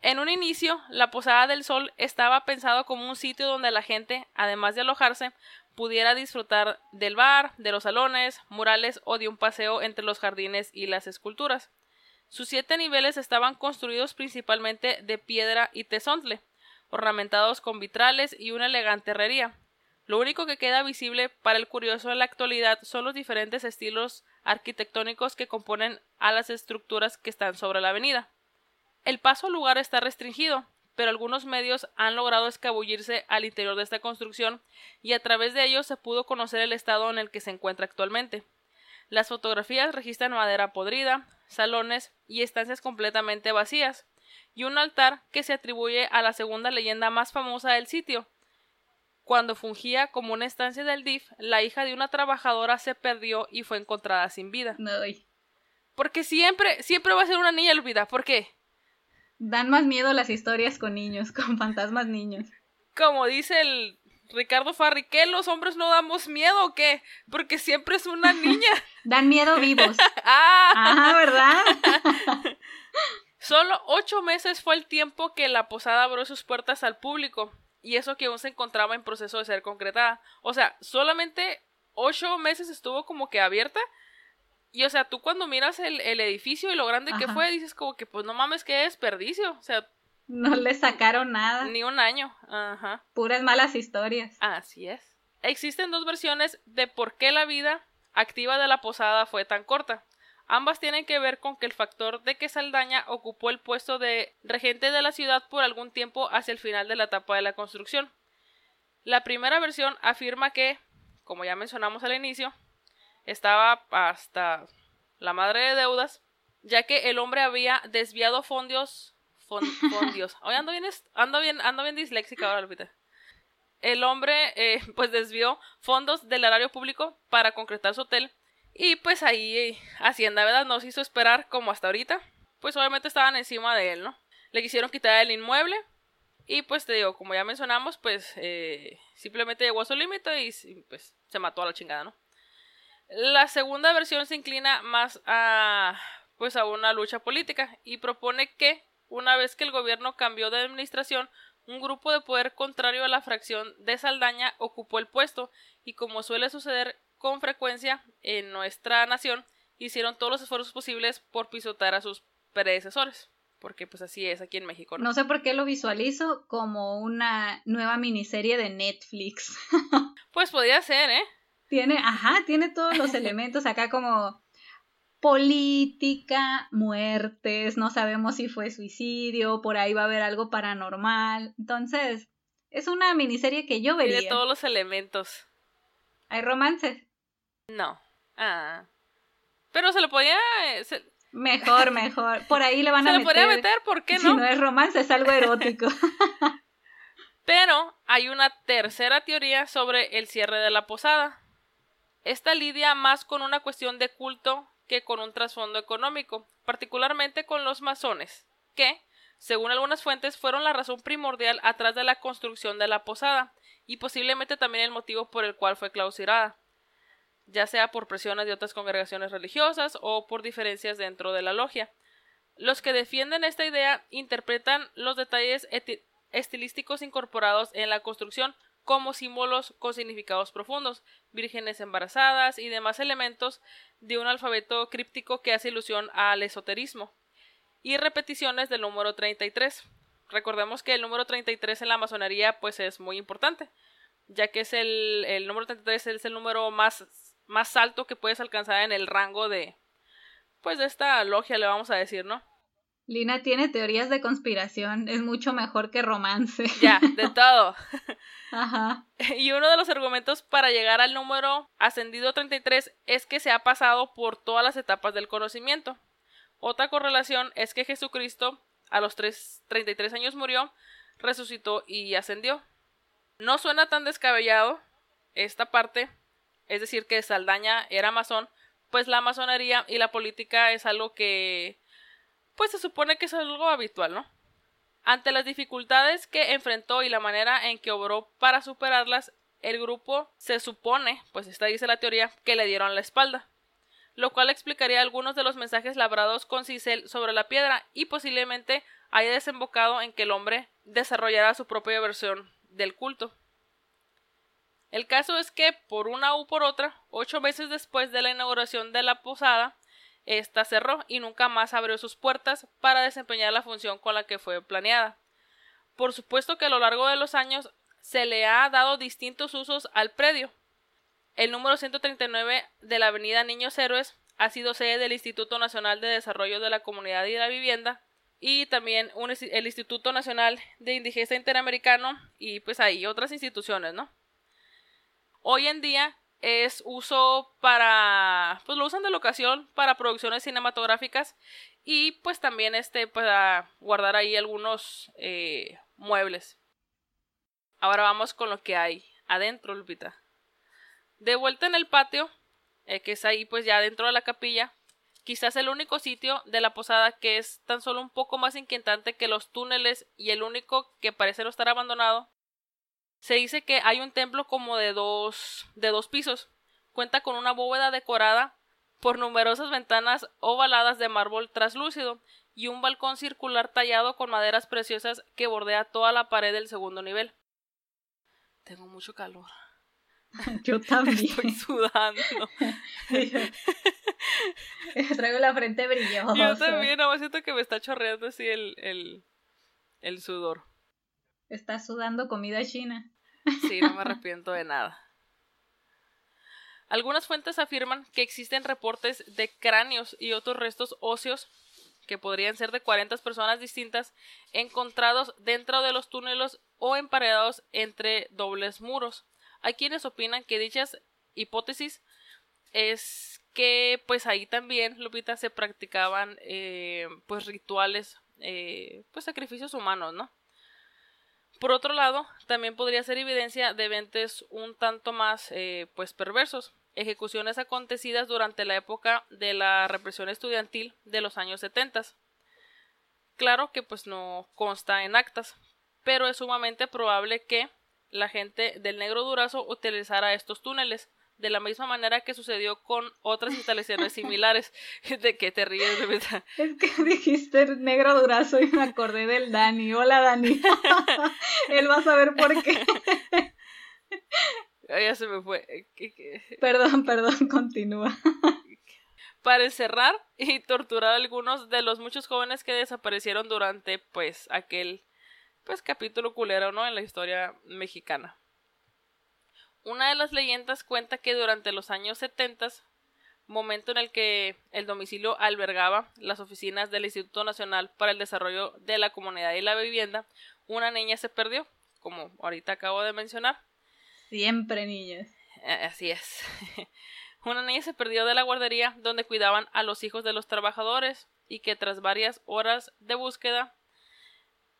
En un inicio, la Posada del Sol estaba pensado como un sitio donde la gente, además de alojarse, pudiera disfrutar del bar, de los salones, murales o de un paseo entre los jardines y las esculturas. Sus siete niveles estaban construidos principalmente de piedra y tesontle, ornamentados con vitrales y una elegante herrería. Lo único que queda visible para el curioso en la actualidad son los diferentes estilos arquitectónicos que componen a las estructuras que están sobre la avenida. El paso al lugar está restringido, pero algunos medios han logrado escabullirse al interior de esta construcción y a través de ellos se pudo conocer el estado en el que se encuentra actualmente. Las fotografías registran madera podrida, salones y estancias completamente vacías, y un altar que se atribuye a la segunda leyenda más famosa del sitio. Cuando fungía como una estancia del DIF, la hija de una trabajadora se perdió y fue encontrada sin vida. No. Porque siempre, siempre va a ser una niña olvidada. ¿Por qué? Dan más miedo las historias con niños, con fantasmas niños. Como dice el Ricardo Farri, ¿qué? ¿Los hombres no damos miedo o qué? Porque siempre es una niña. Dan miedo vivos. ah, Ajá, ¿verdad? Solo ocho meses fue el tiempo que la posada abrió sus puertas al público. Y eso que aún se encontraba en proceso de ser concretada. O sea, solamente ocho meses estuvo como que abierta y o sea, tú cuando miras el, edificio y lo grande que fue, dices como que pues no mames, qué desperdicio. O sea, no le sacaron nada. Ni un año. Ajá. Puras malas historias. Así es. Existen dos versiones de por qué la vida activa de la posada fue tan corta. Ambas tienen que ver con que el factor de que Saldaña ocupó el puesto de regente de la ciudad por algún tiempo hacia el final de la etapa de la construcción. La primera versión afirma que como ya mencionamos al inicio, estaba hasta la madre de deudas, ya que el hombre había desviado fondos. fondios. Hoy ando bien, ando bien, ando bien disléxica ahora, Lupita. El hombre, eh, pues, desvió fondos del erario público para concretar su hotel. Y pues ahí eh, Hacienda, ¿verdad? Nos hizo esperar como hasta ahorita. Pues obviamente estaban encima de él, ¿no? Le quisieron quitar el inmueble. Y pues te digo, como ya mencionamos, pues eh, simplemente llegó a su límite y pues se mató a la chingada, ¿no? La segunda versión se inclina más a pues a una lucha política y propone que una vez que el gobierno cambió de administración, un grupo de poder contrario a la fracción de Saldaña ocupó el puesto y como suele suceder con frecuencia en nuestra nación, hicieron todos los esfuerzos posibles por pisotar a sus predecesores porque pues así es aquí en México. ¿no? sé por qué lo visualizo como una nueva miniserie de Netflix. pues podría ser, ¿eh? Tiene, ajá, tiene todos los elementos acá como política, muertes, no sabemos si fue suicidio, por ahí va a haber algo paranormal. Entonces, es una miniserie que yo vería. Tiene todos los elementos. ¿Hay romances? No. Ah. Pero se lo podía... Eh, Mejor, mejor. Por ahí le van a meter. Se le podría meter, ¿por qué no? Si no es romance, es algo erótico. Pero hay una tercera teoría sobre el cierre de la posada. Esta lidia más con una cuestión de culto que con un trasfondo económico, particularmente con los masones, que, según algunas fuentes, fueron la razón primordial atrás de la construcción de la posada, y posiblemente también el motivo por el cual fue clausurada ya sea por presiones de otras congregaciones religiosas o por diferencias dentro de la logia. Los que defienden esta idea interpretan los detalles estilísticos incorporados en la construcción como símbolos con significados profundos, vírgenes embarazadas y demás elementos de un alfabeto críptico que hace ilusión al esoterismo, y repeticiones del número 33. Recordemos que el número 33 en la masonería pues es muy importante, ya que es el, el número 33 es el número más más alto que puedes alcanzar en el rango de, pues de esta logia, le vamos a decir, ¿no? Lina tiene teorías de conspiración, es mucho mejor que romance. Ya, de todo. Ajá. Y uno de los argumentos para llegar al número ascendido 33 es que se ha pasado por todas las etapas del conocimiento. Otra correlación es que Jesucristo a los 33 años murió, resucitó y ascendió. No suena tan descabellado esta parte es decir, que Saldaña era masón, pues la masonería y la política es algo que, pues se supone que es algo habitual, ¿no? Ante las dificultades que enfrentó y la manera en que obró para superarlas, el grupo se supone, pues esta dice la teoría, que le dieron la espalda, lo cual explicaría algunos de los mensajes labrados con cincel sobre la piedra y posiblemente haya desembocado en que el hombre desarrollara su propia versión del culto. El caso es que, por una u por otra, ocho meses después de la inauguración de la posada, esta cerró y nunca más abrió sus puertas para desempeñar la función con la que fue planeada. Por supuesto que a lo largo de los años se le ha dado distintos usos al predio. El número 139 de la Avenida Niños Héroes ha sido sede del Instituto Nacional de Desarrollo de la Comunidad y la Vivienda y también el Instituto Nacional de Indigencia Interamericano y pues ahí otras instituciones, ¿no? Hoy en día es uso para, pues lo usan de locación para producciones cinematográficas y pues también este para guardar ahí algunos eh, muebles. Ahora vamos con lo que hay adentro, Lupita. De vuelta en el patio, eh, que es ahí pues ya dentro de la capilla, quizás el único sitio de la posada que es tan solo un poco más inquietante que los túneles y el único que parece no estar abandonado se dice que hay un templo como de dos, de dos pisos. Cuenta con una bóveda decorada por numerosas ventanas ovaladas de mármol traslúcido y un balcón circular tallado con maderas preciosas que bordea toda la pared del segundo nivel. Tengo mucho calor. Yo también. Estoy sudando. Traigo la frente brillosa. Yo también, no siento que me está chorreando así el, el, el sudor. Está sudando comida china. Sí, no me arrepiento de nada. Algunas fuentes afirman que existen reportes de cráneos y otros restos óseos que podrían ser de 40 personas distintas encontrados dentro de los túneles o emparedados entre dobles muros. Hay quienes opinan que dichas hipótesis es que pues ahí también, Lupita, se practicaban eh, pues rituales, eh, pues sacrificios humanos, ¿no? Por otro lado, también podría ser evidencia de eventos un tanto más eh, pues perversos, ejecuciones acontecidas durante la época de la represión estudiantil de los años 70. Claro que pues no consta en actas, pero es sumamente probable que la gente del Negro Durazo utilizara estos túneles, de la misma manera que sucedió con otras instalaciones similares. ¿De que te ríes, Es que dijiste negro durazo y me acordé del Dani. Hola, Dani. Él va a saber por qué. ya se me fue. Perdón, perdón, continúa. Para encerrar y torturar a algunos de los muchos jóvenes que desaparecieron durante, pues, aquel, pues, capítulo culero, ¿no? En la historia mexicana. Una de las leyendas cuenta que durante los años 70, momento en el que el domicilio albergaba las oficinas del Instituto Nacional para el Desarrollo de la Comunidad y la Vivienda, una niña se perdió, como ahorita acabo de mencionar. Siempre niñas. Así es. una niña se perdió de la guardería donde cuidaban a los hijos de los trabajadores y que tras varias horas de búsqueda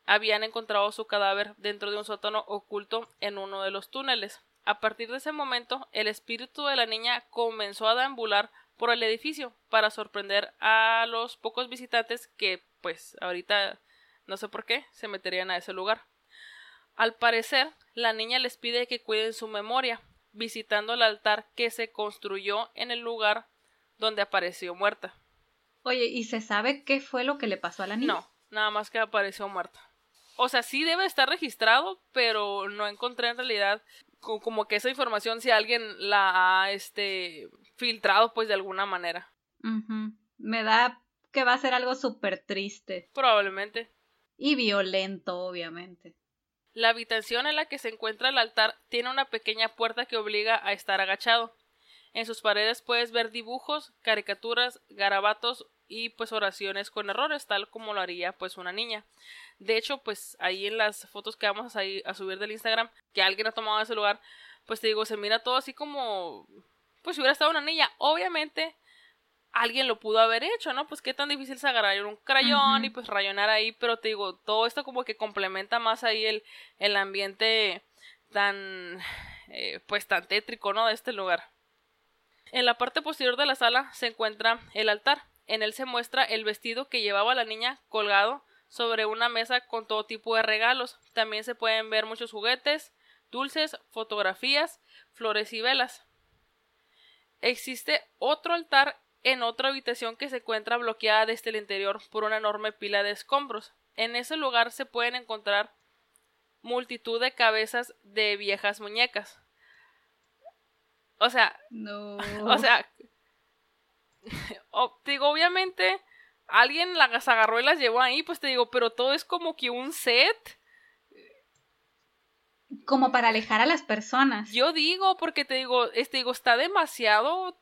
habían encontrado su cadáver dentro de un sótano oculto en uno de los túneles. A partir de ese momento, el espíritu de la niña comenzó a deambular por el edificio para sorprender a los pocos visitantes que, pues, ahorita no sé por qué, se meterían a ese lugar. Al parecer, la niña les pide que cuiden su memoria, visitando el altar que se construyó en el lugar donde apareció muerta. Oye, ¿y se sabe qué fue lo que le pasó a la niña? No, nada más que apareció muerta. O sea, sí debe estar registrado, pero no encontré en realidad como que esa información si alguien la ha este filtrado pues de alguna manera. Me da que va a ser algo súper triste. Probablemente. Y violento, obviamente. La habitación en la que se encuentra el altar tiene una pequeña puerta que obliga a estar agachado. En sus paredes puedes ver dibujos, caricaturas, garabatos y pues oraciones con errores, tal como lo haría pues una niña. De hecho, pues ahí en las fotos que vamos a, a subir del Instagram, que alguien ha tomado ese lugar, pues te digo, se mira todo así como, pues si hubiera estado una niña, obviamente alguien lo pudo haber hecho, ¿no? Pues qué tan difícil es agarrar un crayón y pues rayonar ahí, pero te digo, todo esto como que complementa más ahí el, el ambiente tan, eh, pues tan tétrico, ¿no? De este lugar. En la parte posterior de la sala se encuentra el altar. En él se muestra el vestido que llevaba la niña colgado sobre una mesa con todo tipo de regalos. También se pueden ver muchos juguetes, dulces, fotografías, flores y velas. Existe otro altar en otra habitación que se encuentra bloqueada desde el interior por una enorme pila de escombros. En ese lugar se pueden encontrar multitud de cabezas de viejas muñecas. O sea, no. O sea, digo, obviamente alguien las agarró y las llevó ahí, pues te digo, pero todo es como que un set. Como para alejar a las personas. Yo digo, porque te digo, este digo, está demasiado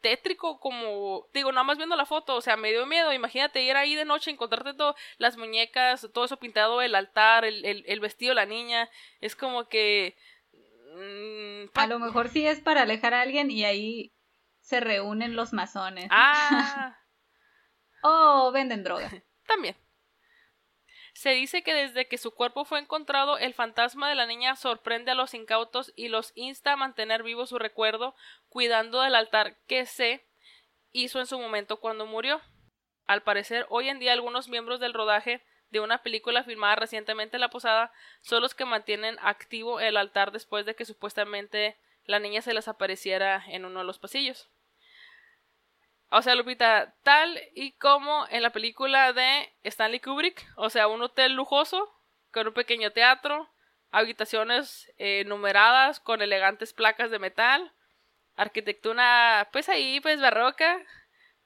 tétrico como, digo, nada más viendo la foto, o sea, me dio miedo, imagínate ir ahí de noche, encontrarte todo, las muñecas, todo eso pintado, el altar, el, el, vestido de la niña, es como que... Mm, a lo mejor sí es para alejar a alguien y ahí se reúnen los masones. Ah. Oh, venden droga. También. Se dice que desde que su cuerpo fue encontrado, el fantasma de la niña sorprende a los incautos y los insta a mantener vivo su recuerdo, cuidando del altar que se hizo en su momento cuando murió. Al parecer, hoy en día algunos miembros del rodaje de una película filmada recientemente en La Posada son los que mantienen activo el altar después de que supuestamente la niña se les apareciera en uno de los pasillos. O sea, Lupita, tal y como en la película de Stanley Kubrick, o sea, un hotel lujoso con un pequeño teatro, habitaciones eh, numeradas con elegantes placas de metal, arquitectura, pues ahí, pues barroca,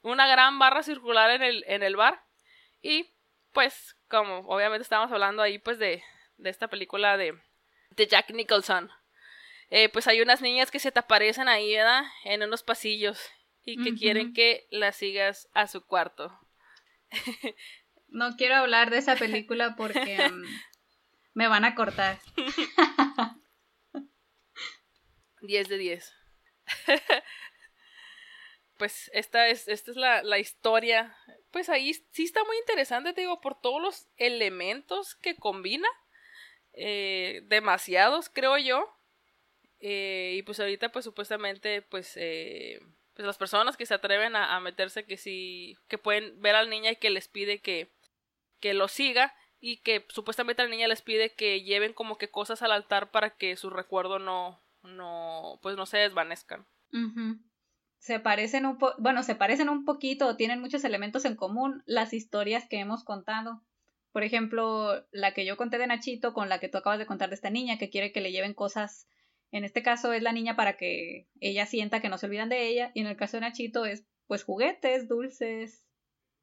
una gran barra circular en el, en el bar y pues como obviamente estábamos hablando ahí pues de, de esta película de, de Jack Nicholson, eh, pues hay unas niñas que se te aparecen ahí, ¿verdad? En unos pasillos y que quieren que la sigas a su cuarto. no quiero hablar de esa película porque mm, me van a cortar. 10 de 10. pues esta es, esta es la, la, historia. Pues ahí sí está muy interesante, te digo, por todos los elementos que combina. Eh, demasiados, creo yo. Eh, y pues ahorita, pues supuestamente, pues, eh, pues las personas que se atreven a, meterse, que sí, que pueden ver al niña y que les pide que, que lo siga, y que supuestamente la niña les pide que lleven como que cosas al altar para que su recuerdo no, no, pues no se desvanezcan. Se parecen un po bueno, se parecen un poquito tienen muchos elementos en común las historias que hemos contado. Por ejemplo, la que yo conté de Nachito con la que tú acabas de contar de esta niña que quiere que le lleven cosas. En este caso es la niña para que ella sienta que no se olvidan de ella y en el caso de Nachito es pues juguetes, dulces,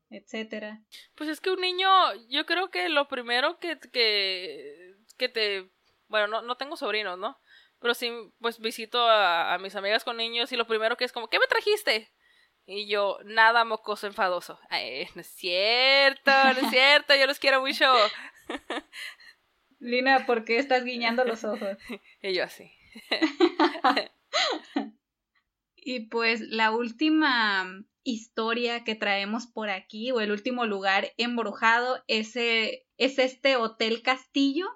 etcétera. Pues es que un niño, yo creo que lo primero que, que, que te, bueno, no, no tengo sobrinos, ¿no? Pero sí, pues visito a, a, mis amigas con niños y lo primero que es como, ¿qué me trajiste? Y yo, nada mocoso enfadoso. Ay, no es cierto, no es cierto, yo los quiero mucho. Lina, ¿por qué estás guiñando los ojos? y yo así. y pues la última historia que traemos por aquí o el último lugar embrujado es, es este Hotel Castillo,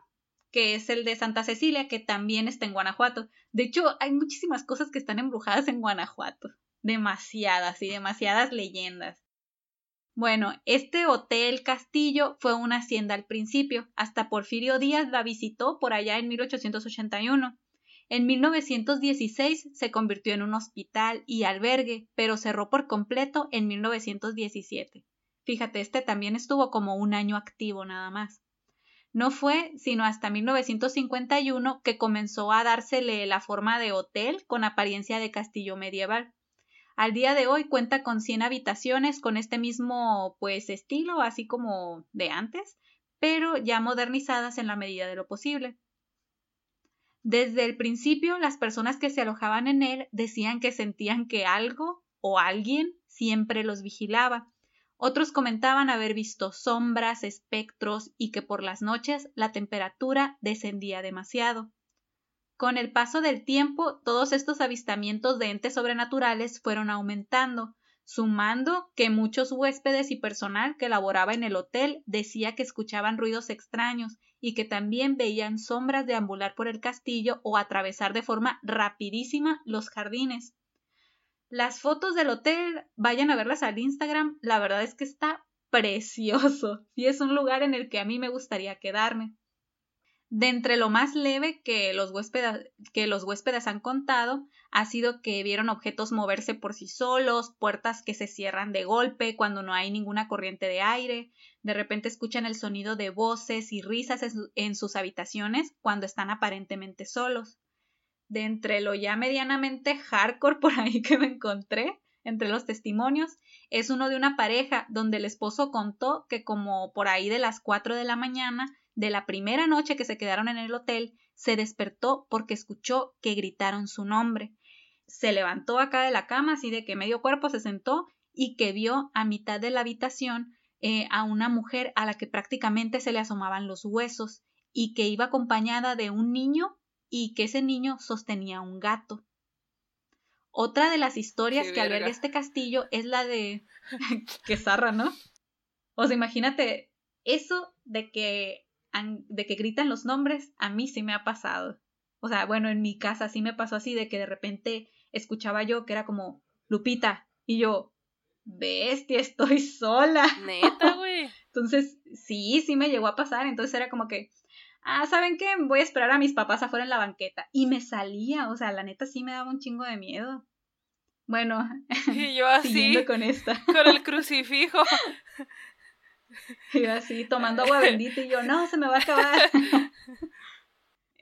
que es el de Santa Cecilia, que también está en Guanajuato. De hecho, hay muchísimas cosas que están embrujadas en Guanajuato. Demasiadas y demasiadas leyendas. Bueno, este hotel castillo fue una hacienda al principio, hasta Porfirio Díaz la visitó por allá en 1881. En 1916 se convirtió en un hospital y albergue, pero cerró por completo en 1917. Fíjate, este también estuvo como un año activo nada más. No fue sino hasta 1951 que comenzó a dársele la forma de hotel con apariencia de castillo medieval. Al día de hoy cuenta con 100 habitaciones con este mismo pues estilo, así como de antes, pero ya modernizadas en la medida de lo posible. Desde el principio, las personas que se alojaban en él decían que sentían que algo o alguien siempre los vigilaba. Otros comentaban haber visto sombras, espectros y que por las noches la temperatura descendía demasiado. Con el paso del tiempo, todos estos avistamientos de entes sobrenaturales fueron aumentando, sumando que muchos huéspedes y personal que laboraba en el hotel decía que escuchaban ruidos extraños y que también veían sombras deambular por el castillo o atravesar de forma rapidísima los jardines. Las fotos del hotel, vayan a verlas al Instagram, la verdad es que está precioso y es un lugar en el que a mí me gustaría quedarme. De entre lo más leve que los, huéspedes, que los huéspedes han contado ha sido que vieron objetos moverse por sí solos, puertas que se cierran de golpe cuando no hay ninguna corriente de aire, de repente escuchan el sonido de voces y risas en, sus habitaciones cuando están aparentemente solos. De entre lo ya medianamente hardcore por ahí que me encontré, entre los testimonios, es uno de una pareja donde el esposo contó que como por ahí de las 4 de la mañana de la primera noche que se quedaron en el hotel, se despertó porque escuchó que gritaron su nombre. Se levantó acá de la cama, así de que medio cuerpo se sentó y que vio a mitad de la habitación eh, a una mujer a la que prácticamente se le asomaban los huesos y que iba acompañada de un niño y que ese niño sostenía un gato. Otra de las historias que alberga este castillo es la de... que zarra, ¿no? O sea, imagínate eso de que de que gritan los nombres, a mí sí me ha pasado. O sea, bueno, en mi casa sí me pasó así de que de repente escuchaba yo que era como Lupita y yo, bestia, estoy sola. Neta, güey. Entonces, sí, sí me llegó a pasar. Entonces era como que, ah, ¿saben qué? Voy a esperar a mis papás afuera en la banqueta. Y me salía, o sea, la neta sí me daba un chingo de miedo. Bueno, y yo así, con esta. Con el crucifijo. Y así tomando agua bendita y yo, no, se me va a acabar.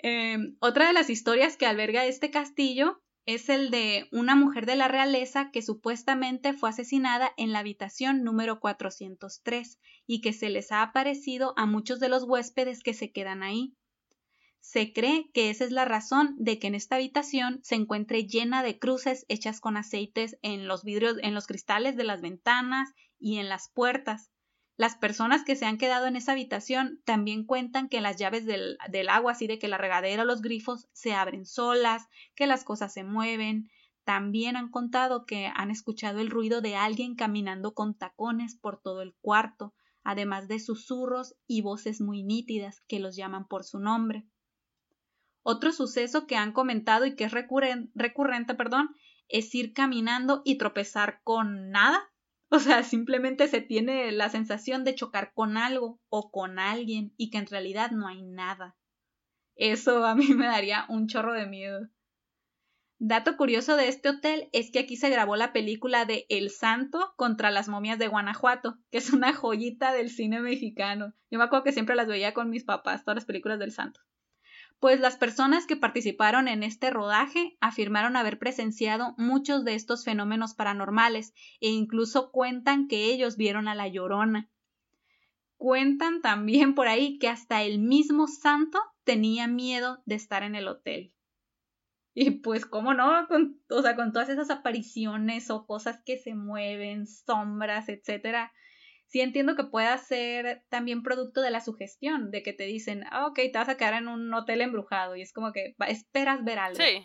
Em, otra de las historias que alberga este castillo es el de una mujer de la realeza que supuestamente fue asesinada en la habitación número 403 y que se les ha aparecido a muchos de los huéspedes que se quedan ahí. Se cree que esa es la razón de que en esta habitación se encuentre llena de cruces hechas con aceites en los vidrios, en los cristales de las ventanas y en las puertas. Las personas que se han quedado en esa habitación también cuentan que las llaves del, agua, así de que la regadera o los grifos se abren solas, que las cosas se mueven. también han contado que han escuchado el ruido de alguien caminando con tacones por todo el cuarto, además de susurros y voces muy nítidas que los llaman por su nombre. Otro suceso que han comentado y que es recurrente, perdón, es ir caminando y tropezar con nada. O sea, simplemente se tiene la sensación de chocar con algo o con alguien y que en realidad no hay nada. Eso a mí me daría un chorro de miedo. Dato curioso de este hotel es que aquí se grabó la película de El Santo contra las momias de Guanajuato, que es una joyita del cine mexicano. Yo me acuerdo que siempre las veía con mis papás, todas las películas del Santo. Pues las personas que participaron en este rodaje afirmaron haber presenciado muchos de estos fenómenos paranormales e incluso cuentan que ellos vieron a la llorona. Cuentan también por ahí que hasta el mismo santo tenía miedo de estar en el hotel. Y pues, ¿cómo no? Con, o sea, con todas esas apariciones o cosas que se mueven, sombras, etcétera. Sí entiendo que pueda ser también producto de la sugestión, de que te dicen, ah, ok, te vas a quedar en un hotel embrujado y es como que esperas ver algo. Sí.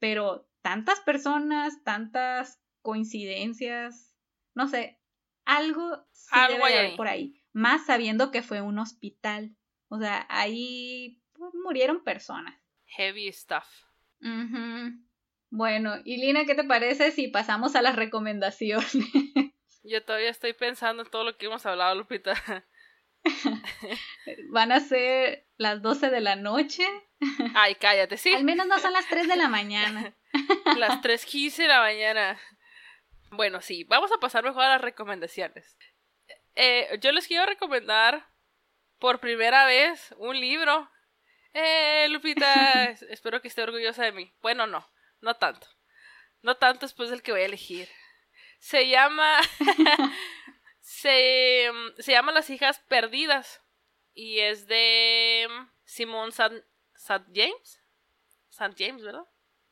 Pero tantas personas, tantas coincidencias, no sé, algo sí algo debe haber por ahí. Más sabiendo que fue un hospital. O sea, ahí pues, murieron personas. Heavy stuff. Bueno, y Lina, ¿qué te parece si pasamos a las recomendaciones? Yo todavía estoy pensando en todo lo que hemos hablado, Lupita. Van a ser las 12 de la noche. Ay, cállate, sí. Al menos no son las 3 de la mañana. las 3.15 de la mañana. Bueno, sí, vamos a pasar mejor a las recomendaciones. Eh, yo les quiero recomendar por primera vez un libro eh, Lupita, espero que esté orgullosa de mí. Bueno, no, no tanto. No tanto después del que voy a elegir. Se llama. se, se llama Las hijas perdidas. Y es de Simón St. James. St. James, ¿verdad?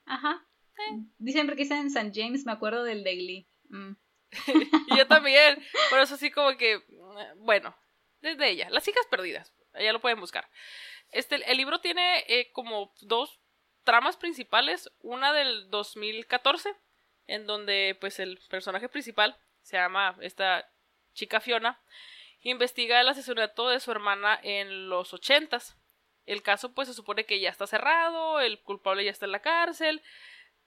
Ajá. Dicen que en St. James, me acuerdo del Daily. Mm. yo también. Por eso sí como que. Bueno, desde ella. Las hijas perdidas. Ya lo pueden buscar. Este, el libro tiene eh, como dos tramas principales. Una del 2014, en donde pues el personaje principal se llama esta chica Fiona, investiga el asesinato de su hermana en los ochentas. El caso pues se supone que ya está cerrado, el culpable ya está en la cárcel,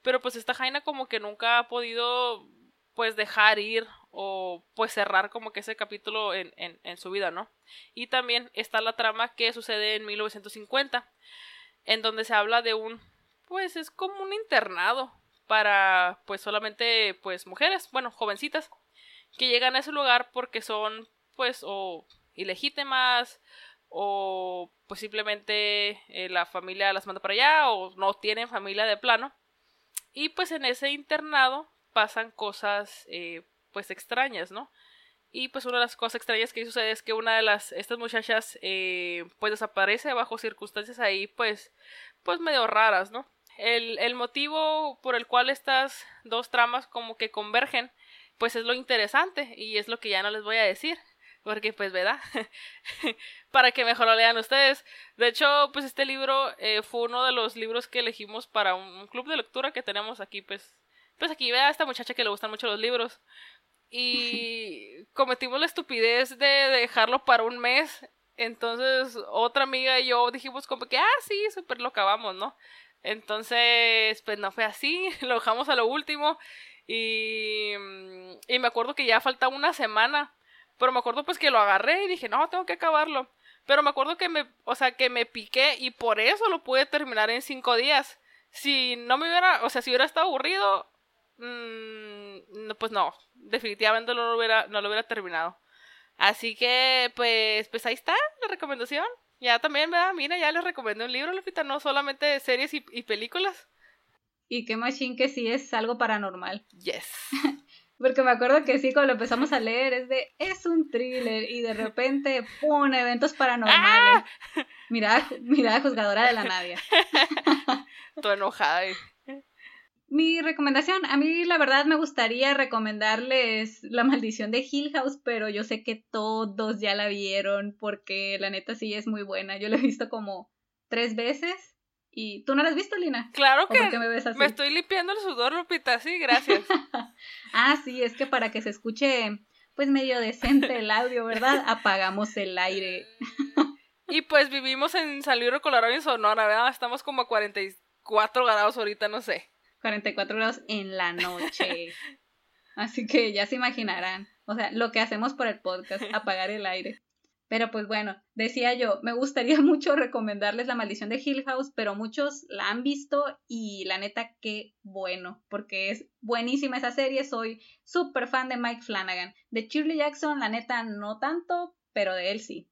pero pues esta Jaina como que nunca ha podido pues dejar ir o pues cerrar como que ese capítulo en, en, su vida, ¿no? Y también está la trama que sucede en 1950, en donde se habla de un, pues es como un internado para pues solamente pues mujeres, bueno, jovencitas, que llegan a ese lugar porque son pues o ilegítimas o pues simplemente eh, la familia las manda para allá o no tienen familia de plano. Y pues en ese internado pasan cosas eh, pues extrañas, ¿no? Y pues una de las cosas extrañas que sucede es que una de las, estas muchachas eh, pues desaparece bajo circunstancias ahí pues, pues medio raras, ¿no? El, el motivo por el cual estas dos tramas como que convergen pues es lo interesante y es lo que ya no les voy a decir porque pues verdad para que mejor lo lean ustedes de hecho pues este libro eh, fue uno de los libros que elegimos para un, club de lectura que tenemos aquí pues pues aquí vea a esta muchacha que le gustan mucho los libros. Y cometimos la estupidez de dejarlo para un mes. Entonces, otra amiga y yo dijimos como que, ah, sí, súper lo acabamos, ¿no? Entonces, pues no fue así, lo dejamos a lo último. Y, y me acuerdo que ya faltaba una semana. Pero me acuerdo pues que lo agarré y dije, no, tengo que acabarlo. Pero me acuerdo que me, o sea, que me piqué y por eso lo pude terminar en cinco días. Si no me hubiera, o sea, si hubiera estado aburrido, Mm, pues no, definitivamente no lo hubiera, no lo hubiera terminado. Así que, pues, pues ahí está la recomendación. Ya también, ¿verdad? Mira, ya les recomendé un libro, Lupita, no solamente series y, películas. Y qué machine que sí es algo paranormal. Yes. Porque me acuerdo que sí, cuando lo empezamos a leer, es de, es un thriller, y de repente, ¡pum! eventos paranormales. ¡Ah! Mira, mira, juzgadora de la Nadia. Todo enojada. Mi recomendación, a mí la verdad me gustaría recomendarles La maldición de Hill House, pero yo sé que todos ya la vieron porque la neta sí es muy buena. Yo la he visto como tres veces ¿Y tú no la has visto, Lina? Claro que me, ves así? me estoy limpiando el sudor, Lupita, sí, gracias. ah, sí, es que para que se escuche pues medio decente el audio, ¿verdad? Apagamos el aire. y pues vivimos en San Luis Colorado y Sonora, ¿verdad? Estamos como a 44 grados ahorita, no sé. 44 grados en la noche. Así que ya se imaginarán. O sea, lo que hacemos por el podcast, apagar el aire. Pero pues bueno, decía yo, me gustaría mucho recomendarles La maldición de Hill House, pero muchos la han visto y la neta qué bueno, porque es buenísima esa serie, soy súper fan de Mike Flanagan. De Shirley Jackson, la neta no tanto, pero de él sí.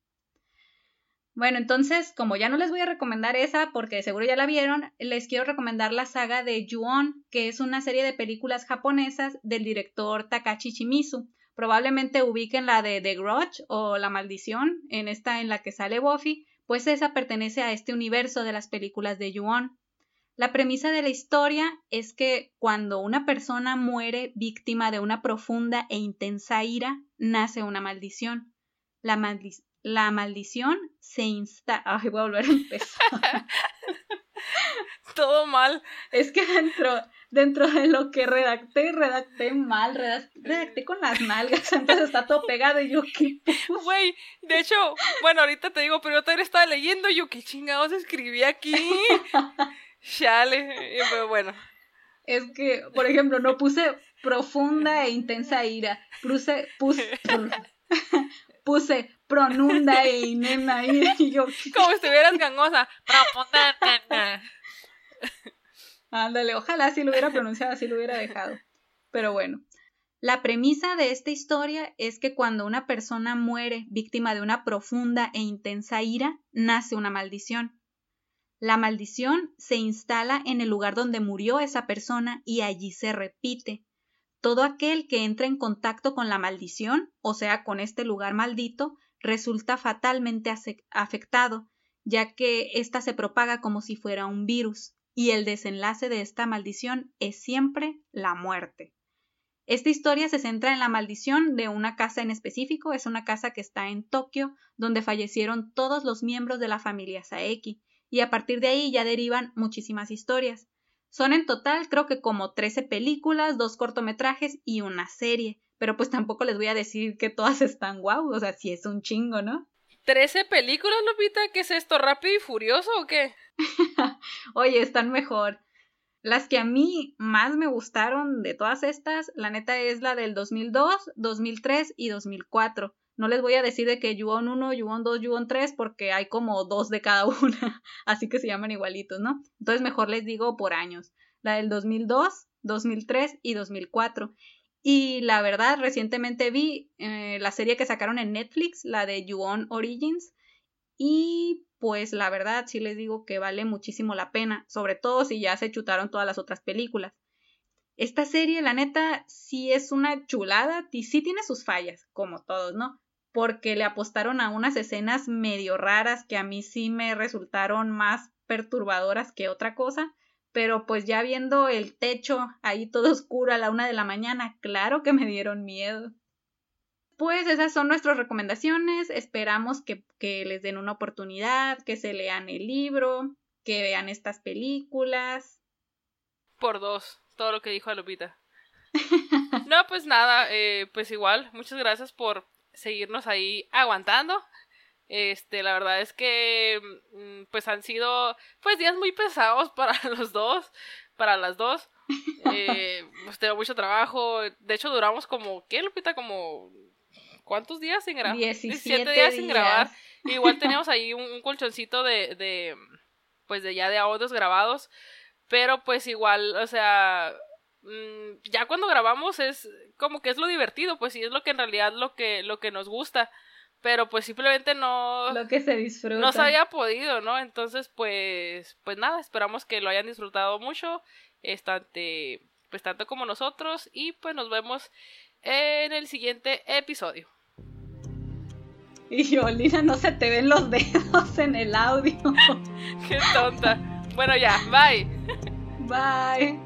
Bueno, entonces, como ya no les voy a recomendar esa porque seguro ya la vieron, les quiero recomendar la saga de Ju-On, que es una serie de películas japonesas del director Takashi Shimizu. Probablemente ubiquen la de The Grudge o La Maldición, en esta en la que sale Buffy, pues esa pertenece a este universo de las películas de Yuon. La premisa de la historia es que cuando una persona muere víctima de una profunda e intensa ira, nace una maldición. La, la maldición se instala. Ay, voy a volver a empezar. Todo mal. Es que dentro, dentro de lo que redacté, redacté mal, redacté, con las nalgas, entonces está todo pegado y yo qué... Güey, de hecho, bueno, ahorita te digo, pero yo también estaba leyendo yo qué chingados escribí aquí. Chale, pero bueno. Es que, por ejemplo, no puse profunda e intensa ira, puse, puse, puse pronunda e inena ira y yo... Como si estuvieras gangosa. Ándale, ojalá si lo hubiera pronunciado, así lo hubiera dejado. Pero bueno, la premisa de esta historia es que cuando una persona muere víctima de una profunda e intensa ira, nace una maldición. La maldición se instala en el lugar donde murió esa persona y allí se repite. Todo aquel que entra en contacto con la maldición, o sea, con este lugar maldito, resulta fatalmente afectado, ya que ésta se propaga como si fuera un virus y el desenlace de esta maldición es siempre la muerte. Esta historia se centra en la maldición de una casa en específico, es una casa que está en Tokio, donde fallecieron todos los miembros de la familia Saeki, y a partir de ahí ya derivan muchísimas historias. Son en total creo que como 13 películas, dos cortometrajes y una serie, pero pues tampoco les voy a decir que todas están guau, o sea, si es un chingo, ¿no? ¿13 películas, Lupita? ¿Qué es esto? ¿Rápido y furioso o qué? Oye, están mejor. Las que a mí más me gustaron de todas estas, la neta es la del 2002, 2003 y 2004. No les voy a decir de que Yuon 1, Yuon 2, Yuon 3 porque hay como dos de cada una, así que se llaman igualitos, ¿no? Entonces mejor les digo por años. La del 2002, 2003 y 2004. Y la verdad, recientemente vi eh, la serie que sacaron en Netflix, la de Yuon Origins, y pues la verdad sí les digo que vale muchísimo la pena, sobre todo si ya se chutaron todas las otras películas. Esta serie, la neta, sí es una chulada sí tiene sus fallas, como todos, ¿no? Porque le apostaron a unas escenas medio raras que a mí sí me resultaron más perturbadoras que otra cosa, pero pues ya viendo el techo ahí todo oscuro a la una de la mañana, claro que me dieron miedo. Pues esas son nuestras recomendaciones, esperamos que, les den una oportunidad, que se lean el libro, que vean estas películas. Por dos, todo lo que dijo Lupita. no, pues nada, eh, pues igual, muchas gracias por seguirnos ahí aguantando. Este, la verdad es que mm, pues han sido pues días muy pesados para los dos, para las dos. Eh, pues tengo mucho trabajo. De hecho, duramos como, ¿qué, Lupita? Como, ¿cuántos días sin grabar? 17, días, sin grabar. Igual teníamos ahí un, colchoncito de, de, pues de ya de audios grabados. Pero pues igual, o sea, mm, ya cuando grabamos es como que es lo divertido, pues sí, es lo que en realidad lo que, lo que nos gusta pero pues simplemente no lo que se disfruta. no se había podido no entonces pues pues nada esperamos que lo hayan disfrutado mucho estante pues tanto como nosotros y pues nos vemos en el siguiente episodio. Y yo Lina no se te ven los dedos en el audio. Qué tonta. Bueno ya bye. Bye